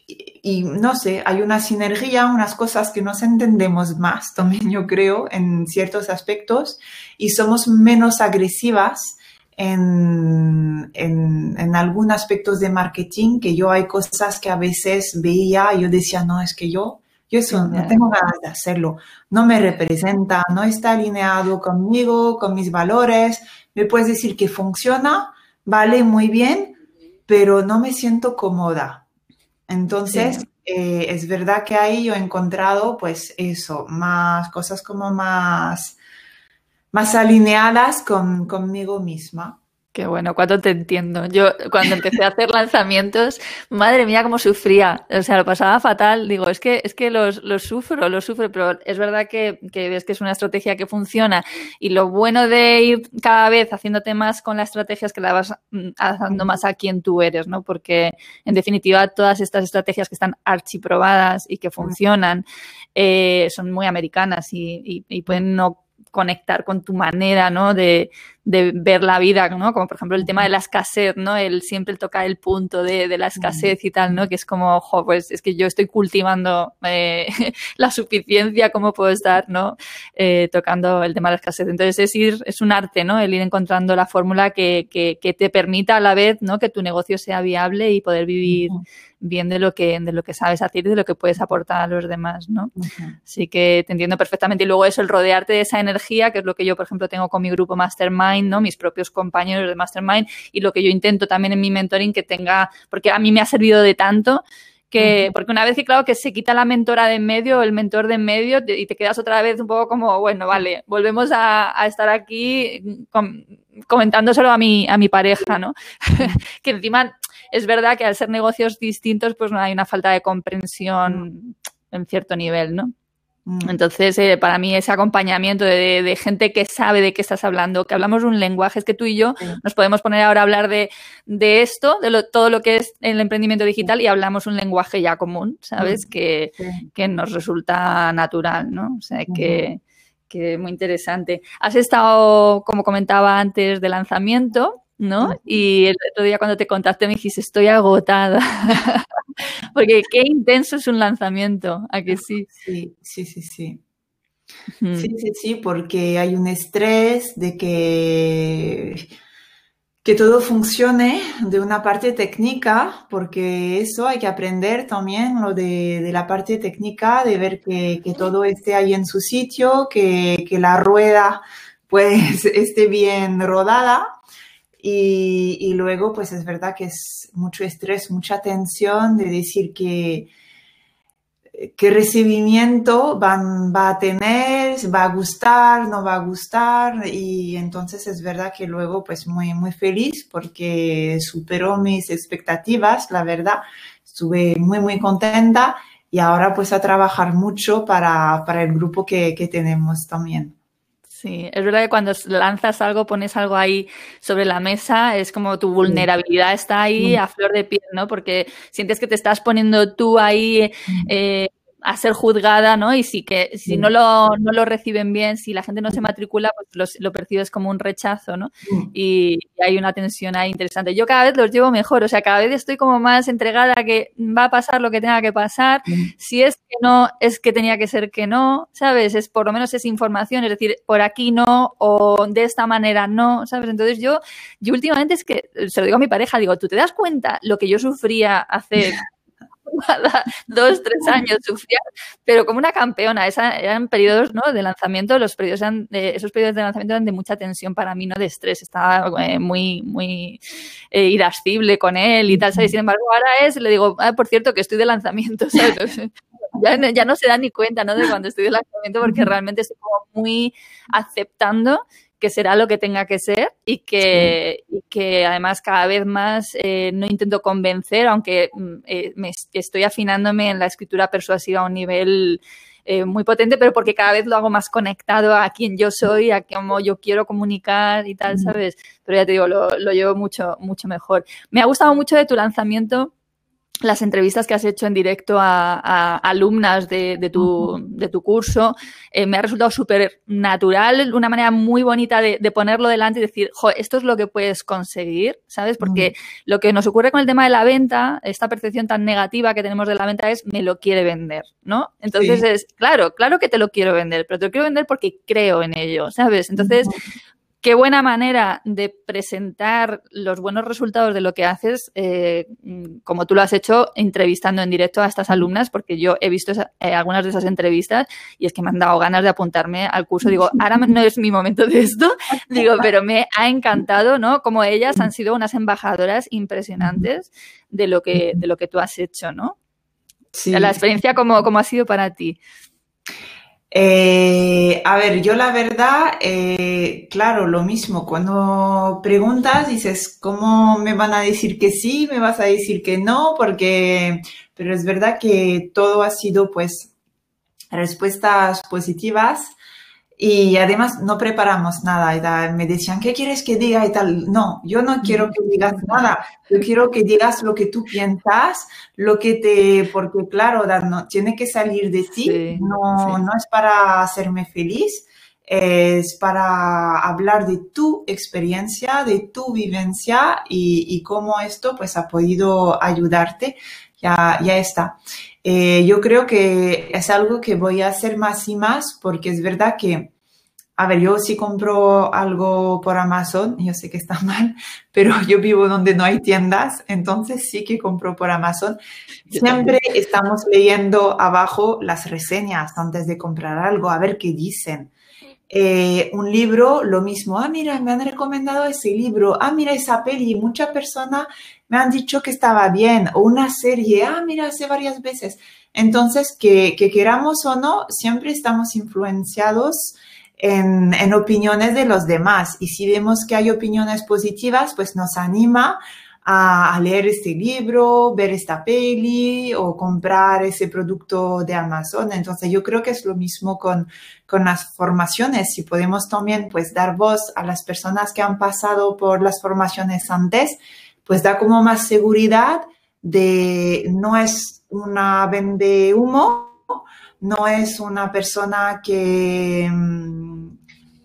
y no sé, hay una sinergia, unas cosas que nos entendemos más también, yo creo, en ciertos aspectos y somos menos agresivas en, en, en algunos aspectos de marketing, que yo hay cosas que a veces veía yo decía, no, es que yo, yo eso no tengo ganas de hacerlo, no me representa, no está alineado conmigo, con mis valores, me puedes decir que funciona, vale, muy bien, pero no me siento cómoda. Entonces, eh, es verdad que ahí yo he encontrado, pues eso, más cosas como más, más alineadas con, conmigo misma. Qué bueno, cuánto te entiendo. Yo cuando empecé a hacer lanzamientos, madre mía, cómo sufría. O sea, lo pasaba fatal. Digo, es que, es que los, los sufro, los sufro, pero es verdad que, que, ves que es una estrategia que funciona. Y lo bueno de ir cada vez haciéndote más con la estrategia es que la vas mm, haciendo más a quien tú eres, ¿no? Porque en definitiva todas estas estrategias que están archiprobadas y que funcionan eh, son muy americanas y, y, y pueden no conectar con tu manera, ¿no? De, de ver la vida, ¿no? Como por ejemplo el tema de la escasez, ¿no? El siempre tocar el punto de, de la escasez y tal, ¿no? Que es como, ojo, pues es que yo estoy cultivando eh, la suficiencia, ¿cómo puedo estar, ¿no? Eh, tocando el tema de la escasez. Entonces es ir, es un arte, ¿no? El ir encontrando la fórmula que, que, que te permita a la vez, ¿no? Que tu negocio sea viable y poder vivir bien de lo que, de lo que sabes hacer y de lo que puedes aportar a los demás, ¿no? Así que te entiendo perfectamente. Y luego eso, el rodearte de esa energía, que es lo que yo, por ejemplo, tengo con mi grupo Mastermind, ¿no? Mis propios compañeros de Mastermind y lo que yo intento también en mi mentoring que tenga, porque a mí me ha servido de tanto que, porque una vez que claro que se quita la mentora de en medio, el mentor de en medio y te quedas otra vez un poco como, bueno, vale, volvemos a, estar aquí comentándoselo a mi, a mi pareja, ¿no? que encima es verdad que al ser negocios distintos, pues no hay una falta de comprensión en cierto nivel, ¿no? Mm. Entonces, eh, para mí ese acompañamiento de, gente que sabe de qué estás hablando, que hablamos un lenguaje, es que tú y yo nos podemos poner ahora a hablar de, de esto, de todo lo que es el emprendimiento digital y hablamos un lenguaje ya común, ¿sabes? Mm. Que, que nos resulta natural, ¿no? O sea, que, que muy interesante. Has estado, como comentaba antes, de lanzamiento. ¿No? Y el otro día cuando te contacté me dijiste, estoy agotada. Porque qué intenso es un lanzamiento, ¿a que sí? Sí, sí, sí, sí. Sí, sí, sí, porque hay un estrés de que, que todo funcione de una parte técnica, porque eso hay que aprender también lo de, de la parte técnica, de ver que, que, todo esté ahí en su sitio, que, que la rueda pues esté bien rodada y, luego, pues es verdad que es mucho estrés, mucha tensión de decir que qué recibimiento van, va a tener, va a gustar, no va a gustar. Y entonces es verdad que luego, pues muy, muy feliz porque superó mis expectativas, la verdad. Estuve muy, muy contenta y ahora pues a trabajar mucho para, para el grupo que, que tenemos también. Sí, es verdad que cuando lanzas algo, pones algo ahí sobre la mesa, es como tu vulnerabilidad está ahí a flor de piel, ¿no? Porque sientes que te estás poniendo tú ahí eh, a ser juzgada, ¿no? Y si que si no lo, no lo reciben bien, si la gente no se matricula, pues lo, percibes como un rechazo, ¿no? Y, hay una tensión ahí interesante. Yo cada vez los llevo mejor, o sea, cada vez estoy como más entregada a que va a pasar lo que tenga que pasar. Si es que no, es que tenía que ser que no, ¿sabes? Es por lo menos es información, es decir, por aquí no o de esta manera no, ¿sabes? Entonces yo, yo últimamente es que, se lo digo a mi pareja, digo, ¿tú te das cuenta lo que yo sufría hace dos, tres años sufría, pero como una campeona. Esa, eran periodos ¿no? de lanzamiento, los periodos esos periodos de lanzamiento eran de mucha tensión para mí, no de estrés. Estaba eh, muy, muy eh, irascible con él y tal, ¿sabes? Sin embargo, ahora es, le digo, ah, por cierto, que estoy de lanzamiento, ¿sabes? ya, no, ya no se da ni cuenta, ¿no? De cuando estoy el lanzamiento porque realmente estoy como muy aceptando que será lo que tenga que ser y que, que además cada vez más eh, no intento convencer, aunque mm, eh, me estoy afinándome en la escritura persuasiva a un nivel eh, muy potente, pero porque cada vez lo hago más conectado a quien yo soy, a cómo yo quiero comunicar y tal, ¿sabes? Pero ya te digo, lo, lo llevo mucho, mucho mejor. Me ha gustado mucho de tu lanzamiento las entrevistas que has hecho en directo a, alumnas de, tu, de, tu, curso, eh, me ha resultado súper natural, una manera muy bonita de, ponerlo delante y decir, jo, esto es lo que puedes conseguir, ¿sabes? Porque lo que nos ocurre con el tema de la venta, esta percepción tan negativa que tenemos de la venta es, me lo quiere vender, ¿no? Entonces es, claro, claro que te lo quiero vender, pero te lo quiero vender porque creo en ello, ¿sabes? Entonces, qué buena manera de presentar los buenos resultados de lo que haces, eh, como tú lo has hecho entrevistando en directo a estas alumnas, porque yo he visto eh, algunas de esas entrevistas y es que me han dado ganas de apuntarme al curso. Digo, ahora no es mi momento de esto, digo, pero me ha encantado, ¿no? Como ellas han sido unas embajadoras impresionantes de lo que, de lo que tú has hecho, ¿no? Sí. La experiencia, ¿cómo, cómo ha sido para ti? Eh, a ver, yo la verdad, eh, claro, lo mismo, cuando preguntas dices, ¿cómo me van a decir que sí? ¿Me vas a decir que no? Porque, pero es verdad que todo ha sido pues respuestas positivas y además no preparamos nada. me decían, ¿qué quieres que diga y tal? No, yo no quiero que digas nada. Yo quiero que digas lo que tú piensas, lo que te, porque claro, no, tiene que salir de ti. no, no es para hacerme feliz, es para hablar de tu experiencia, de tu vivencia y, y cómo esto pues ha podido ayudarte. Ya, ya está. Eh, yo creo que es algo que voy a hacer más y más porque es verdad que, a ver, yo sí compro algo por Amazon, yo sé que está mal, pero yo vivo donde no hay tiendas, entonces sí que compro por Amazon. Siempre estamos leyendo abajo las reseñas antes de comprar algo, a ver qué dicen. Eh, un libro, lo mismo, ah, mira, me han recomendado ese libro, ah, mira esa peli, muchas personas me han dicho que estaba bien, o una serie, ah, mira, hace varias veces. Entonces, que, queramos o no, siempre estamos influenciados en, en, opiniones de los demás. Y si vemos que hay opiniones positivas, pues nos anima a, leer este libro, ver esta peli o comprar ese producto de Amazon. Entonces yo creo que es lo mismo con, con las formaciones. Si podemos también pues dar voz a las personas que han pasado por las formaciones antes, pues da como más seguridad de no es una vende humo, no es una persona que mm,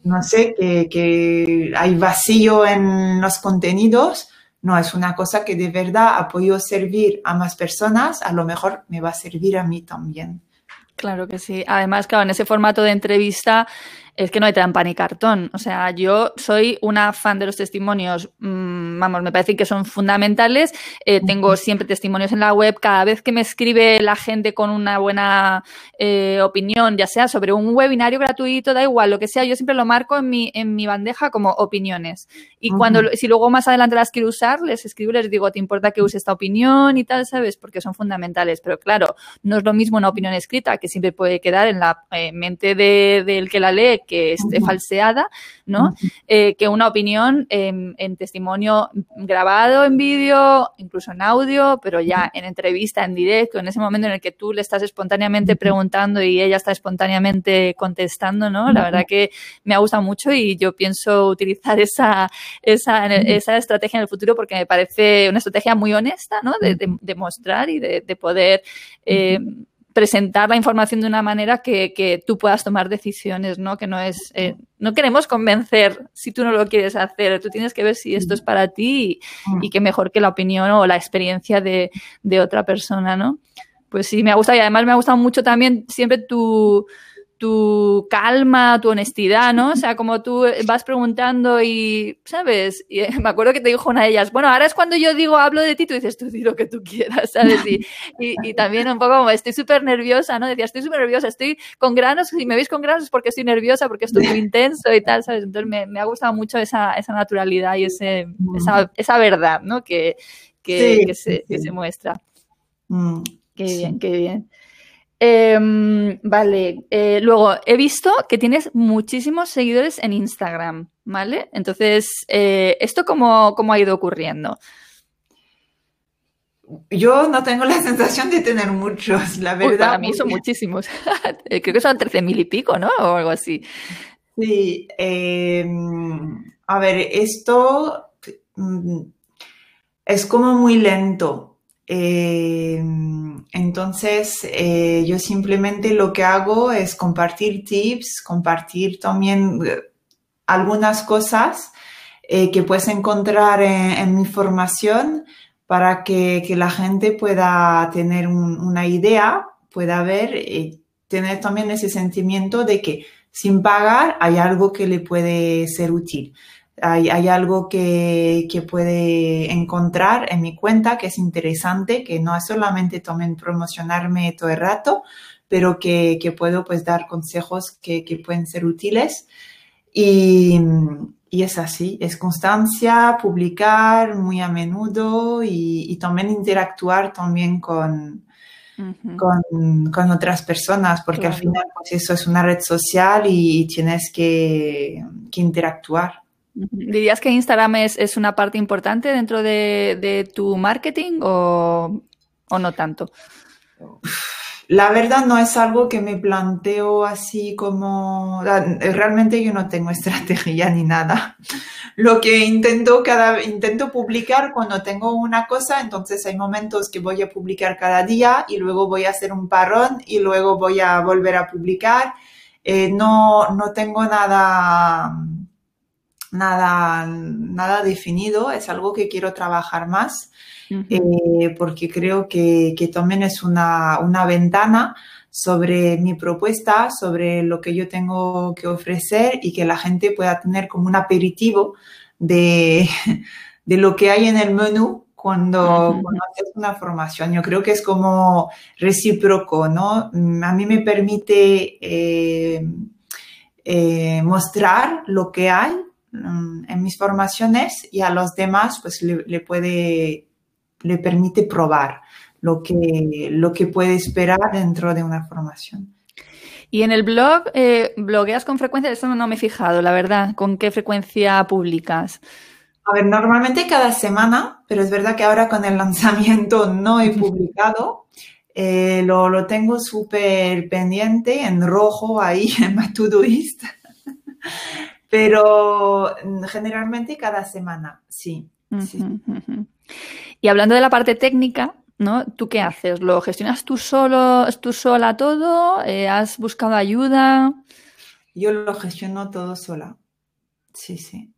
no sé, que, que hay vacío en los contenidos, no, es una cosa que de verdad ha podido servir a más personas, a lo mejor me va a servir a mí también. Claro que sí. Además, claro, en ese formato de entrevista es que no hay trampa ni cartón. O sea, yo soy una fan de los testimonios, mm, vamos, me parece que son fundamentales. Eh, tengo siempre testimonios en la web. Cada vez que me escribe la gente con una buena eh, opinión, ya sea sobre un webinario gratuito, da igual, lo que sea, yo siempre lo marco en mi, en mi bandeja como opiniones. Y cuando, si luego más adelante las quiero usar, les escribo y les digo, ¿te importa que use esta opinión y tal, sabes? Porque son fundamentales. Pero claro, no es lo mismo una opinión escrita que siempre puede quedar en la eh, mente del que la lee que esté falseada, ¿no? Eh, que una opinión en, testimonio grabado en vídeo, incluso en audio, pero ya en entrevista, en directo, en ese momento en el que tú le estás espontáneamente preguntando y ella está espontáneamente contestando, ¿no? La verdad que me ha gustado mucho y yo pienso utilizar esa, esa, esa estrategia en el futuro porque me parece una estrategia muy honesta, ¿no? De, de, mostrar y de, poder eh, presentar la información de una manera que, que, tú puedas tomar decisiones, ¿no? Que no es, eh, no queremos convencer si tú no lo quieres hacer, tú tienes que ver si esto es para ti y, que mejor que la opinión o la experiencia de, de, otra persona, ¿no? Pues sí, me ha gustado y además me ha gustado mucho también siempre tu, tu calma, tu honestidad, ¿no? O sea, como tú vas preguntando y, ¿sabes? Y eh, me acuerdo que te dijo una de ellas, bueno, ahora es cuando yo digo, hablo de ti, tú dices, tú di lo que tú quieras, ¿sabes? Y, y, también un poco como, estoy súper nerviosa, ¿no? Decía, estoy súper nerviosa, estoy con granos, si me veis con granos es porque estoy nerviosa, porque estoy muy intenso y tal, ¿sabes? Entonces me, me ha gustado mucho esa, esa naturalidad y ese, esa, esa verdad, ¿no? Que, que, que, se, que se, muestra. Mm, qué bien, qué bien. Em, vale, eh, luego he visto que tienes muchísimos seguidores en Instagram, ¿vale? Entonces, eh, ¿esto cómo, cómo, ha ido ocurriendo? Yo no tengo la sensación de tener muchos, la verdad. para mí son muchísimos. Creo que son 13 mil y pico, ¿no? O algo así. Sí, em, a ver, esto mm, es como muy lento eh, entonces, eh, yo simplemente lo que hago es compartir tips, compartir también eh, algunas cosas que puedes encontrar en, mi formación para que, la gente pueda tener una idea, pueda ver y tener también ese sentimiento de que sin pagar hay algo que le puede ser útil hay, algo que, puede encontrar en mi cuenta que es interesante, que no es solamente también promocionarme todo el rato, pero que, puedo pues dar consejos que, pueden ser útiles. Y, es así, es constancia, publicar muy a menudo y, también interactuar también con, con, otras personas, porque al final pues eso es una red social y, tienes que interactuar. ¿Dirías que Instagram es, una parte importante dentro de, tu marketing o, no tanto? La verdad no es algo que me planteo así como... Realmente yo no tengo estrategia ni nada. Lo que intento cada intento publicar cuando tengo una cosa, entonces hay momentos que voy a publicar cada día y luego voy a hacer un parón y luego voy a volver a publicar. Eh, no, no tengo nada nada, nada definido, es algo que quiero trabajar más eh, porque creo que, también es una, ventana sobre mi propuesta, sobre lo que yo tengo que ofrecer y que la gente pueda tener como un aperitivo de, lo que hay en el menú cuando, haces una formación. Yo creo que es como recíproco, ¿no? A mí me permite eh, eh, mostrar lo que hay En mis formaciones y a los demás pues le, puede, le permite probar lo que, lo que puede esperar dentro de una formación. Y en el blog, eh, ¿blogueas con frecuencia? Eso no me he fijado, la verdad. ¿Con qué frecuencia publicas? A ver, normalmente cada semana, pero es verdad que ahora con el lanzamiento no he publicado. Eh, lo, lo, tengo súper pendiente en rojo ahí en my to-do-list pero mm, generalmente cada semana, sí. Y hablando de la parte técnica, ¿no? ¿Tú qué haces? ¿Lo gestionas tú solo, tú sola todo? Eh, ¿Has buscado ayuda? Yo lo gestiono todo sola. Sí, sí.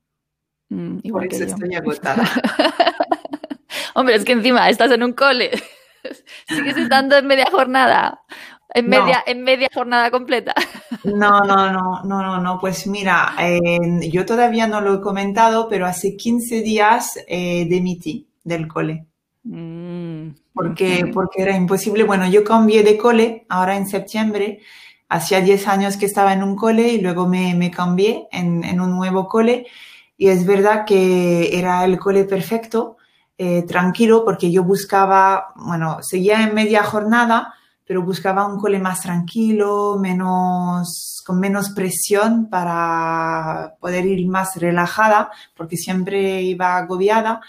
Mm, igual Por eso estoy agotada. Hombre, es que encima estás en un cole. Sigues estando en media jornada. En media, en media jornada completa. No, no, no, no, no, no. Pues mira, yo todavía no lo he comentado, pero hace 15 días eh, demití del cole. Mm, porque, porque era imposible. Bueno, yo cambié de cole ahora en septiembre. Hacía 10 años que estaba en un cole y luego me, me cambié en, en, un nuevo cole. Y es verdad que era el cole perfecto, eh, tranquilo, porque yo buscaba, bueno, seguía en media jornada pero buscaba un cole más tranquilo, menos, con menos presión para poder ir más relajada, porque siempre iba agobiada.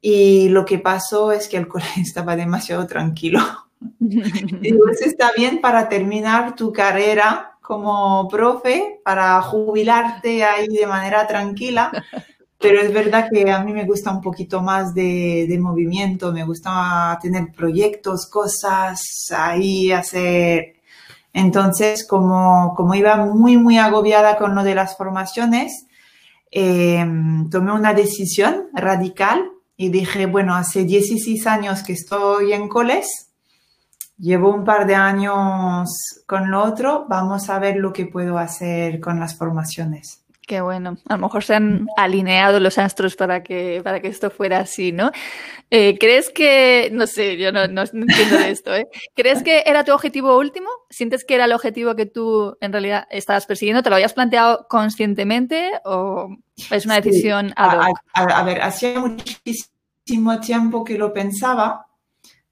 Y lo que pasó es que el cole estaba demasiado tranquilo. y pues está bien para terminar tu carrera como profe, para jubilarte ahí de manera tranquila, pero es verdad que a mí me gusta un poquito más de, movimiento, me gusta tener proyectos, cosas ahí, hacer... Entonces, como, como iba muy, muy agobiada con lo de las formaciones, em, tomé una decisión radical y dije, bueno, hace 16 años que estoy en coles, llevo un par de años con lo otro, vamos a ver lo que puedo hacer con las formaciones. Qué bueno. A lo mejor se han alineado los astros para que, para que esto fuera así, ¿no? Eh, ¿Crees que, no sé, yo no, no, entiendo de esto, ¿eh? ¿Crees que era tu objetivo último? ¿Sientes que era el objetivo que tú en realidad estabas persiguiendo? ¿Te lo habías planteado conscientemente o es una decisión ad hoc? A, ver, hacía muchísimo tiempo que lo pensaba,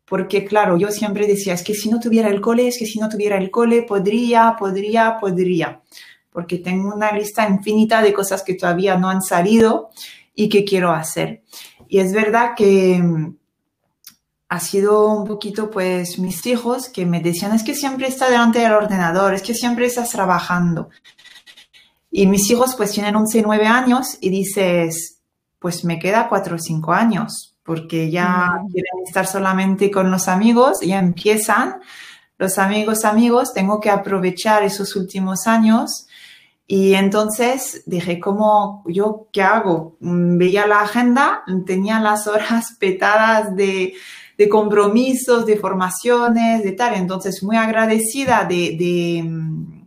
porque claro, yo siempre decía, es que si no tuviera el cole, es que si no tuviera el cole, podría, podría, podría, porque tengo una lista infinita de cosas que todavía no han salido y que quiero hacer. Y es verdad que mm, ha sido un poquito, pues, mis hijos que me decían, es que siempre está delante del ordenador, es que siempre estás trabajando. Y mis hijos, pues, tienen 11 y 9 años y dices, pues me queda 4 o 5 años, porque ya quieren estar solamente con los amigos, ya empiezan los amigos, amigos, tengo que aprovechar esos últimos años. Y entonces dije, ¿cómo yo qué hago? Mm, veía la agenda, tenía las horas petadas de, de compromisos, de formaciones, de tal. Entonces, muy agradecida de, de, mm,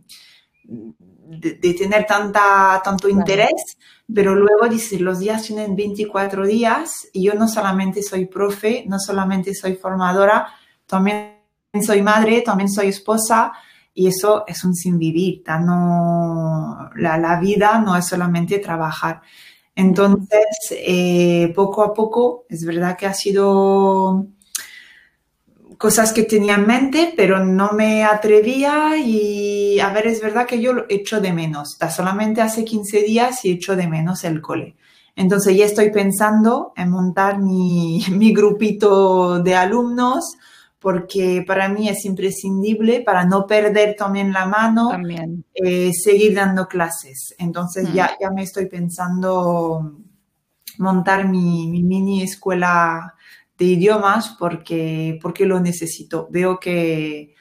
de, tener tanta, tanto interés, pero luego dice, los días tienen 24 días y yo no solamente soy profe, no solamente soy formadora, también soy madre, también soy esposa y eso es un sin vivir, no, la, vida no es solamente trabajar. Entonces, eh, poco a poco, es verdad que ha sido cosas que tenía en mente, pero no me atrevía y a ver, es verdad que yo lo echo de menos. Solamente hace 15 días y echo de menos el cole. Entonces ya estoy pensando en montar mi grupito de alumnos porque para mí es imprescindible para no perder también la mano, también. Eh, seguir dando clases. Entonces ya, mm. ya me estoy pensando montar mi, mi mini escuela de idiomas porque, porque lo necesito. Veo que,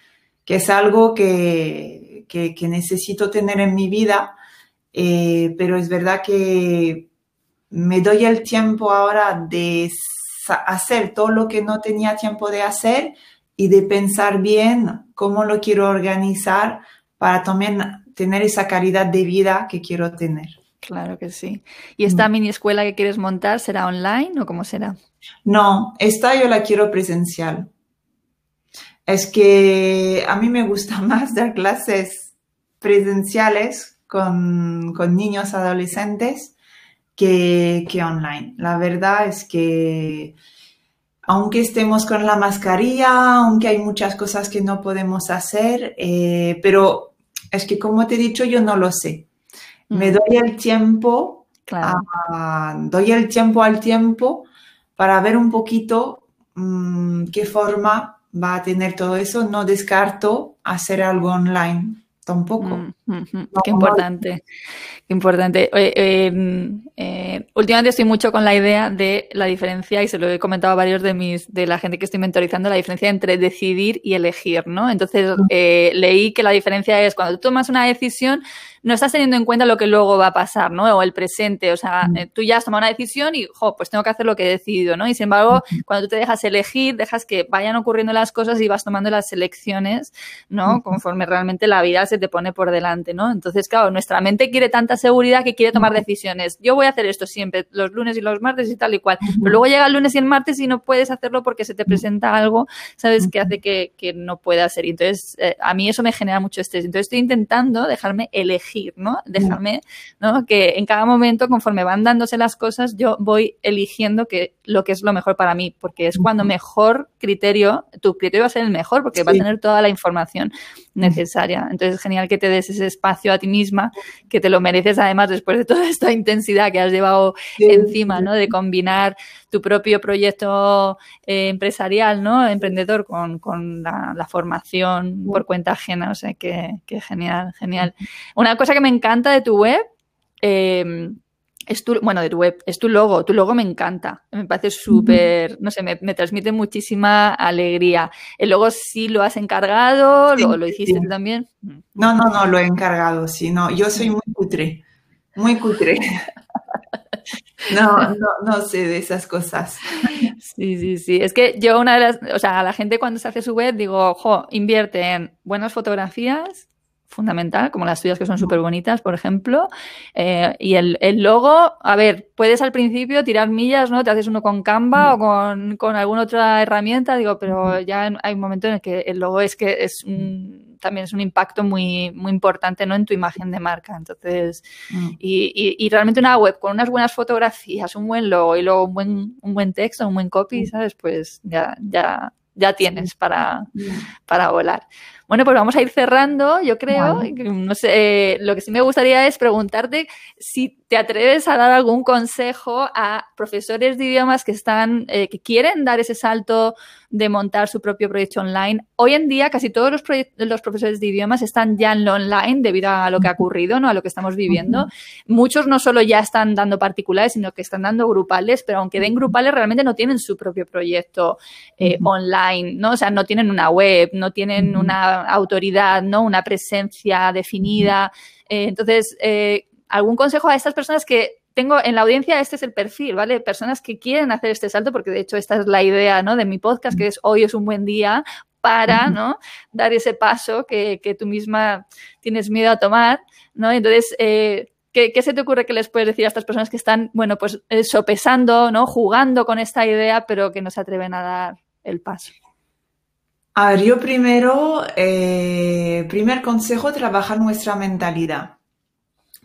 es algo que, necesito tener en mi vida, eh, pero es verdad que me doy el tiempo ahora de hacer todo lo que no tenía tiempo de hacer y de pensar bien cómo lo quiero organizar para también tener esa calidad de vida que quiero tener. Claro que sí. ¿Y esta mm. mini escuela que quieres montar será online o cómo será? No, esta yo la quiero presencial. Es que a mí me gusta más dar clases presenciales con, niños adolescentes que, online. La verdad es que aunque estemos con la mascarilla, aunque hay muchas cosas que no podemos hacer, eh, pero es que como te he dicho, yo no lo sé. Me doy el tiempo, doy el tiempo al tiempo para ver un poquito mm, qué forma va a tener todo eso. No descarto hacer algo online tampoco. Mm, qué importante. Importante. Em, eh, últimamente estoy mucho con la idea de la diferencia, y se lo he comentado a varios de mis, de la gente que estoy mentorizando, la diferencia entre decidir y elegir, ¿no? Entonces, eh, leí que la diferencia es cuando tú tomas una decisión, no estás teniendo en cuenta lo que luego va a pasar, ¿no? O el presente. O sea, eh, tú ya has tomado una decisión y, jo, pues tengo que hacer lo que he decidido, ¿no? Y sin embargo, cuando tú te dejas elegir, dejas que vayan ocurriendo las cosas y vas tomando las elecciones, ¿no? Conforme realmente la vida se te pone por delante, ¿no? Entonces, claro, nuestra mente quiere tanta seguridad que quiere tomar decisiones. Yo voy a hacer esto siempre, los lunes y los martes y tal y cual. Pero luego llega el lunes y el martes y no puedes hacerlo porque se te presenta algo, ¿sabes? Que hace que, que no pueda ser. Y entonces, eh, a mí eso me genera mucho estrés. Entonces, estoy intentando dejarme elegir, ¿no? Dejarme, ¿no? Que en cada momento, conforme van dándose las cosas, yo voy eligiendo que, lo que es lo mejor para mí, porque es cuando mejor criterio, tu criterio va a ser el mejor, porque va a tener toda la información necesaria. Entonces, es genial que te des ese espacio a ti misma, que te lo mereces además después de toda esta intensidad que has llevado encima, ¿no? De combinar tu propio proyecto eh, empresarial, ¿no? Emprendedor con, la, formación por cuenta ajena. O sea, que, genial, genial. Una cosa que me encanta de tu web, eh, es tu, bueno, de tu web, es tu logo. Tu logo me encanta. Me parece súper, no sé, me, transmite muchísima alegría. ¿El logo sí lo has encargado? ¿Lo, lo hiciste también? No, no, no, lo he encargado, sí. No, yo soy muy cutre, muy cutre. No, no, no sé de esas cosas. Sí, sí, sí. Es que yo una de las, o sea, a la gente cuando se hace su web digo, jo, invierte en buenas fotografías, fundamental, como las tuyas que son súper bonitas, por ejemplo. Eh, y el, el, logo, a ver, puedes al principio tirar millas, ¿no? Te haces uno con Canva o con, con alguna otra herramienta, digo, pero ya hay un momento en el que el logo es que es un, también es un impacto muy, muy importante, ¿no? En tu imagen de marca. Entonces, y, y, y, realmente una web con unas buenas fotografías, un buen logo y luego un buen, un buen texto, un buen copy, ¿sabes? Pues ya, ya, ya tienes para, para volar. Bueno, pues vamos a ir cerrando, yo creo. No sé, lo que sí me gustaría es preguntarte si te atreves a dar algún consejo a profesores de idiomas que están, eh, que quieren dar ese salto de montar su propio proyecto online. Hoy en día casi todos los, los profesores de idiomas están ya en lo online debido a lo que ha ocurrido, ¿no? A lo que estamos viviendo. Muchos no solo ya están dando particulares, sino que están dando grupales, pero aunque den grupales, realmente no tienen su propio proyecto eh, online, ¿no? O sea, no tienen una web, no tienen una autoridad, ¿no? Una presencia definida. Eh, entonces, eh, algún consejo a estas personas que tengo en la audiencia, este es el perfil, ¿vale? Personas que quieren hacer este salto, porque de hecho esta es la idea, ¿no? De mi podcast, que es hoy es un buen día para, ¿no? Dar ese paso que, tú misma tienes miedo a tomar, ¿no? Entonces, eh, ¿qué, se te ocurre que les puedes decir a estas personas que están, bueno, pues sopesando, ¿no? Jugando con esta idea, pero que no se atreven a dar el paso? A ver, yo primero, eh, primer consejo, trabajar nuestra mentalidad,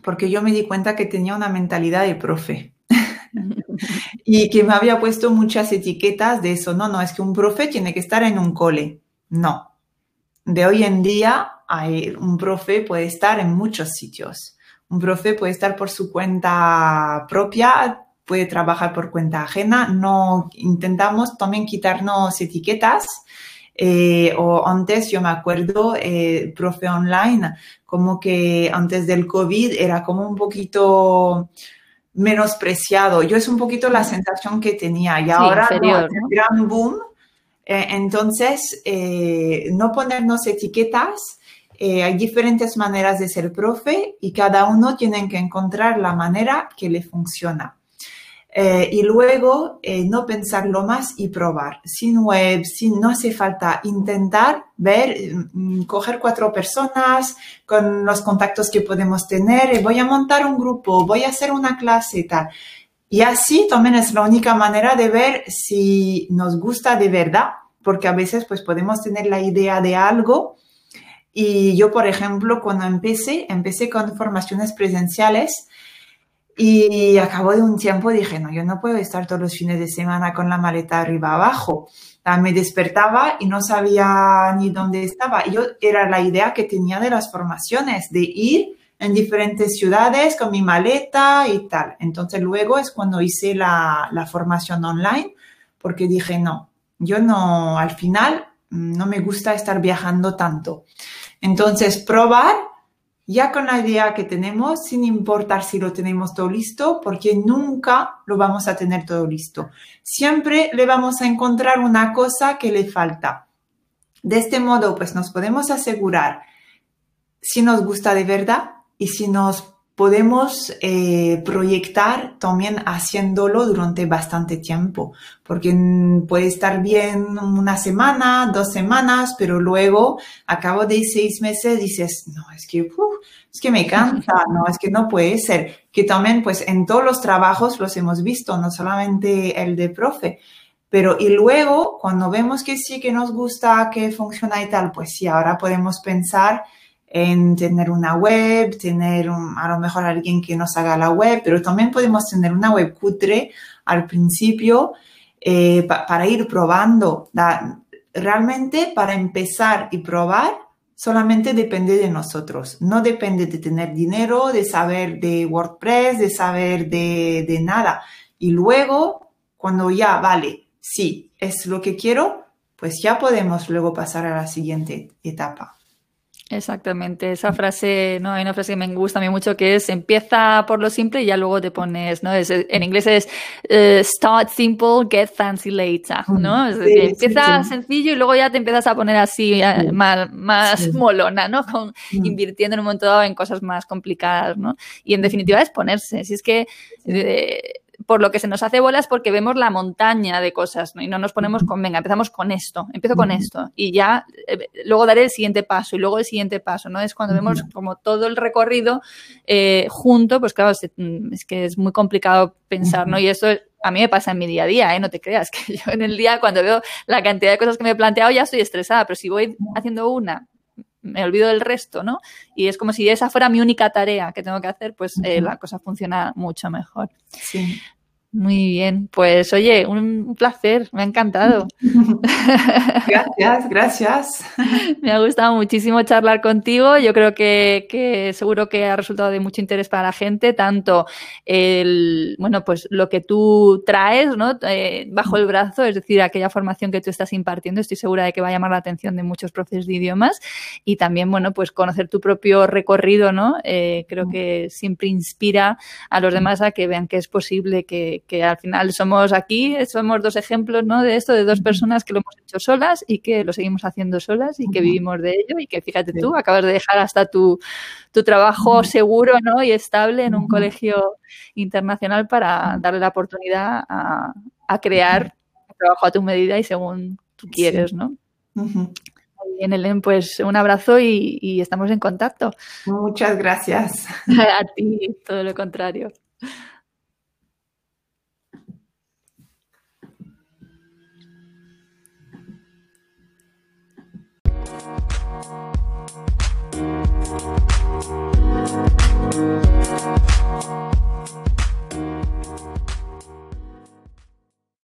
porque yo me di cuenta que tenía una mentalidad de profe y que me había puesto muchas etiquetas de eso. No, no, es que un profe tiene que estar en un cole. No. De hoy en día, hay, un profe puede estar en muchos sitios. Un profe puede estar por su cuenta propia, puede trabajar por cuenta ajena. No intentamos también quitarnos etiquetas eh, o antes yo me acuerdo, eh, profe online, como que antes del COVID era como un poquito menospreciado. Yo es un poquito la sensación que tenía y ahora no, gran boom. Eh, entonces, no ponernos etiquetas. hay diferentes maneras de ser profe y cada uno tiene que encontrar la manera que le funciona. Eh, y luego eh, no pensarlo más y probar. Sin web, sin, no hace falta intentar ver, mm, coger cuatro personas con los contactos que podemos tener, voy a montar un grupo, voy a hacer una clase y tal. Y así también es la única manera de ver si nos gusta de verdad, porque a veces pues podemos tener la idea de algo. Y yo, por ejemplo, cuando empecé, empecé con formaciones presenciales, y a de un tiempo dije, no, yo no puedo estar todos los fines de semana con la maleta arriba abajo. Me despertaba y no sabía ni dónde estaba. Yo era la idea que tenía de las formaciones, de ir en diferentes ciudades con mi maleta y tal. Entonces luego es cuando hice la, la formación online, porque dije, no, yo no, al final mm, no me gusta estar viajando tanto. Entonces probar ya con la idea que tenemos, sin importar si lo tenemos todo listo, porque nunca lo vamos a tener todo listo. Siempre le vamos a encontrar una cosa que le falta. De este modo, pues nos podemos asegurar si nos gusta de verdad y si nos podemos eh, proyectar también haciéndolo durante bastante tiempo, porque puede estar bien una semana, dos semanas, pero luego a cabo de seis meses dices, no, es que, es que me cansa, no, es que no puede ser, que también pues en todos los trabajos los hemos visto, no solamente el de profe, pero y luego cuando vemos que sí que nos gusta, que funciona y tal, pues sí, ahora podemos pensar en tener una web, tener a lo mejor alguien que nos haga la web, pero también podemos tener una web cutre al principio eh, para ir probando. realmente para empezar y probar solamente depende de nosotros, no depende de tener dinero, de saber de WordPress, de saber de, de nada. Y luego, cuando ya vale, sí, es lo que quiero, pues ya podemos luego pasar a la siguiente etapa. Exactamente, esa frase, ¿no? Hay una frase que me gusta a mí mucho que es empieza por lo simple y ya luego te pones, ¿no? en inglés es eh, start simple, get fancy later, ¿no? Es decir, empieza sencillo y luego ya te empiezas a poner así eh, más, más molona, ¿no? Con, Invirtiendo en un momento dado en cosas más complicadas, ¿no? Y en definitiva es ponerse, si es que eh, por lo que se nos hace bolas porque vemos la montaña de cosas ¿no? y no nos ponemos con, venga, empezamos con esto, empiezo con esto y ya eh, luego daré el siguiente paso y luego el siguiente paso, ¿no? Es cuando vemos como todo el recorrido eh, junto, pues claro, mm, es, que es muy complicado pensar, ¿no? Y eso a mí me pasa en mi día a día, ¿eh? No te creas que yo en el día cuando veo la cantidad de cosas que me he planteado ya estoy estresada, pero si voy haciendo una me olvido del resto, ¿no? Y es como si esa fuera mi única tarea que tengo que hacer, pues eh, la cosa funciona mucho mejor. Sí. Muy bien, pues oye, un placer, me ha encantado. Gracias, gracias. Me ha gustado muchísimo charlar contigo. Yo creo que, seguro que ha resultado de mucho interés para la gente, tanto el, bueno, pues lo que tú traes, ¿no? Eh, bajo el brazo, es decir, aquella formación que tú estás impartiendo, estoy segura de que va a llamar la atención de muchos profes de idiomas y también, bueno, pues conocer tu propio recorrido, ¿no? Eh, creo que siempre inspira a los demás a que vean que es posible que que al final somos aquí, somos dos ejemplos ¿no? de esto, de dos personas que lo hemos hecho solas y que lo seguimos haciendo solas y que vivimos de ello y que fíjate tú, acabas de dejar hasta tu, tu trabajo seguro ¿no? y estable en un colegio internacional para darle la oportunidad a, a crear un trabajo a tu medida y según tú quieres, ¿no? Muy bien, Helen, pues un abrazo y, y estamos en contacto. Muchas gracias. a ti, todo lo contrario.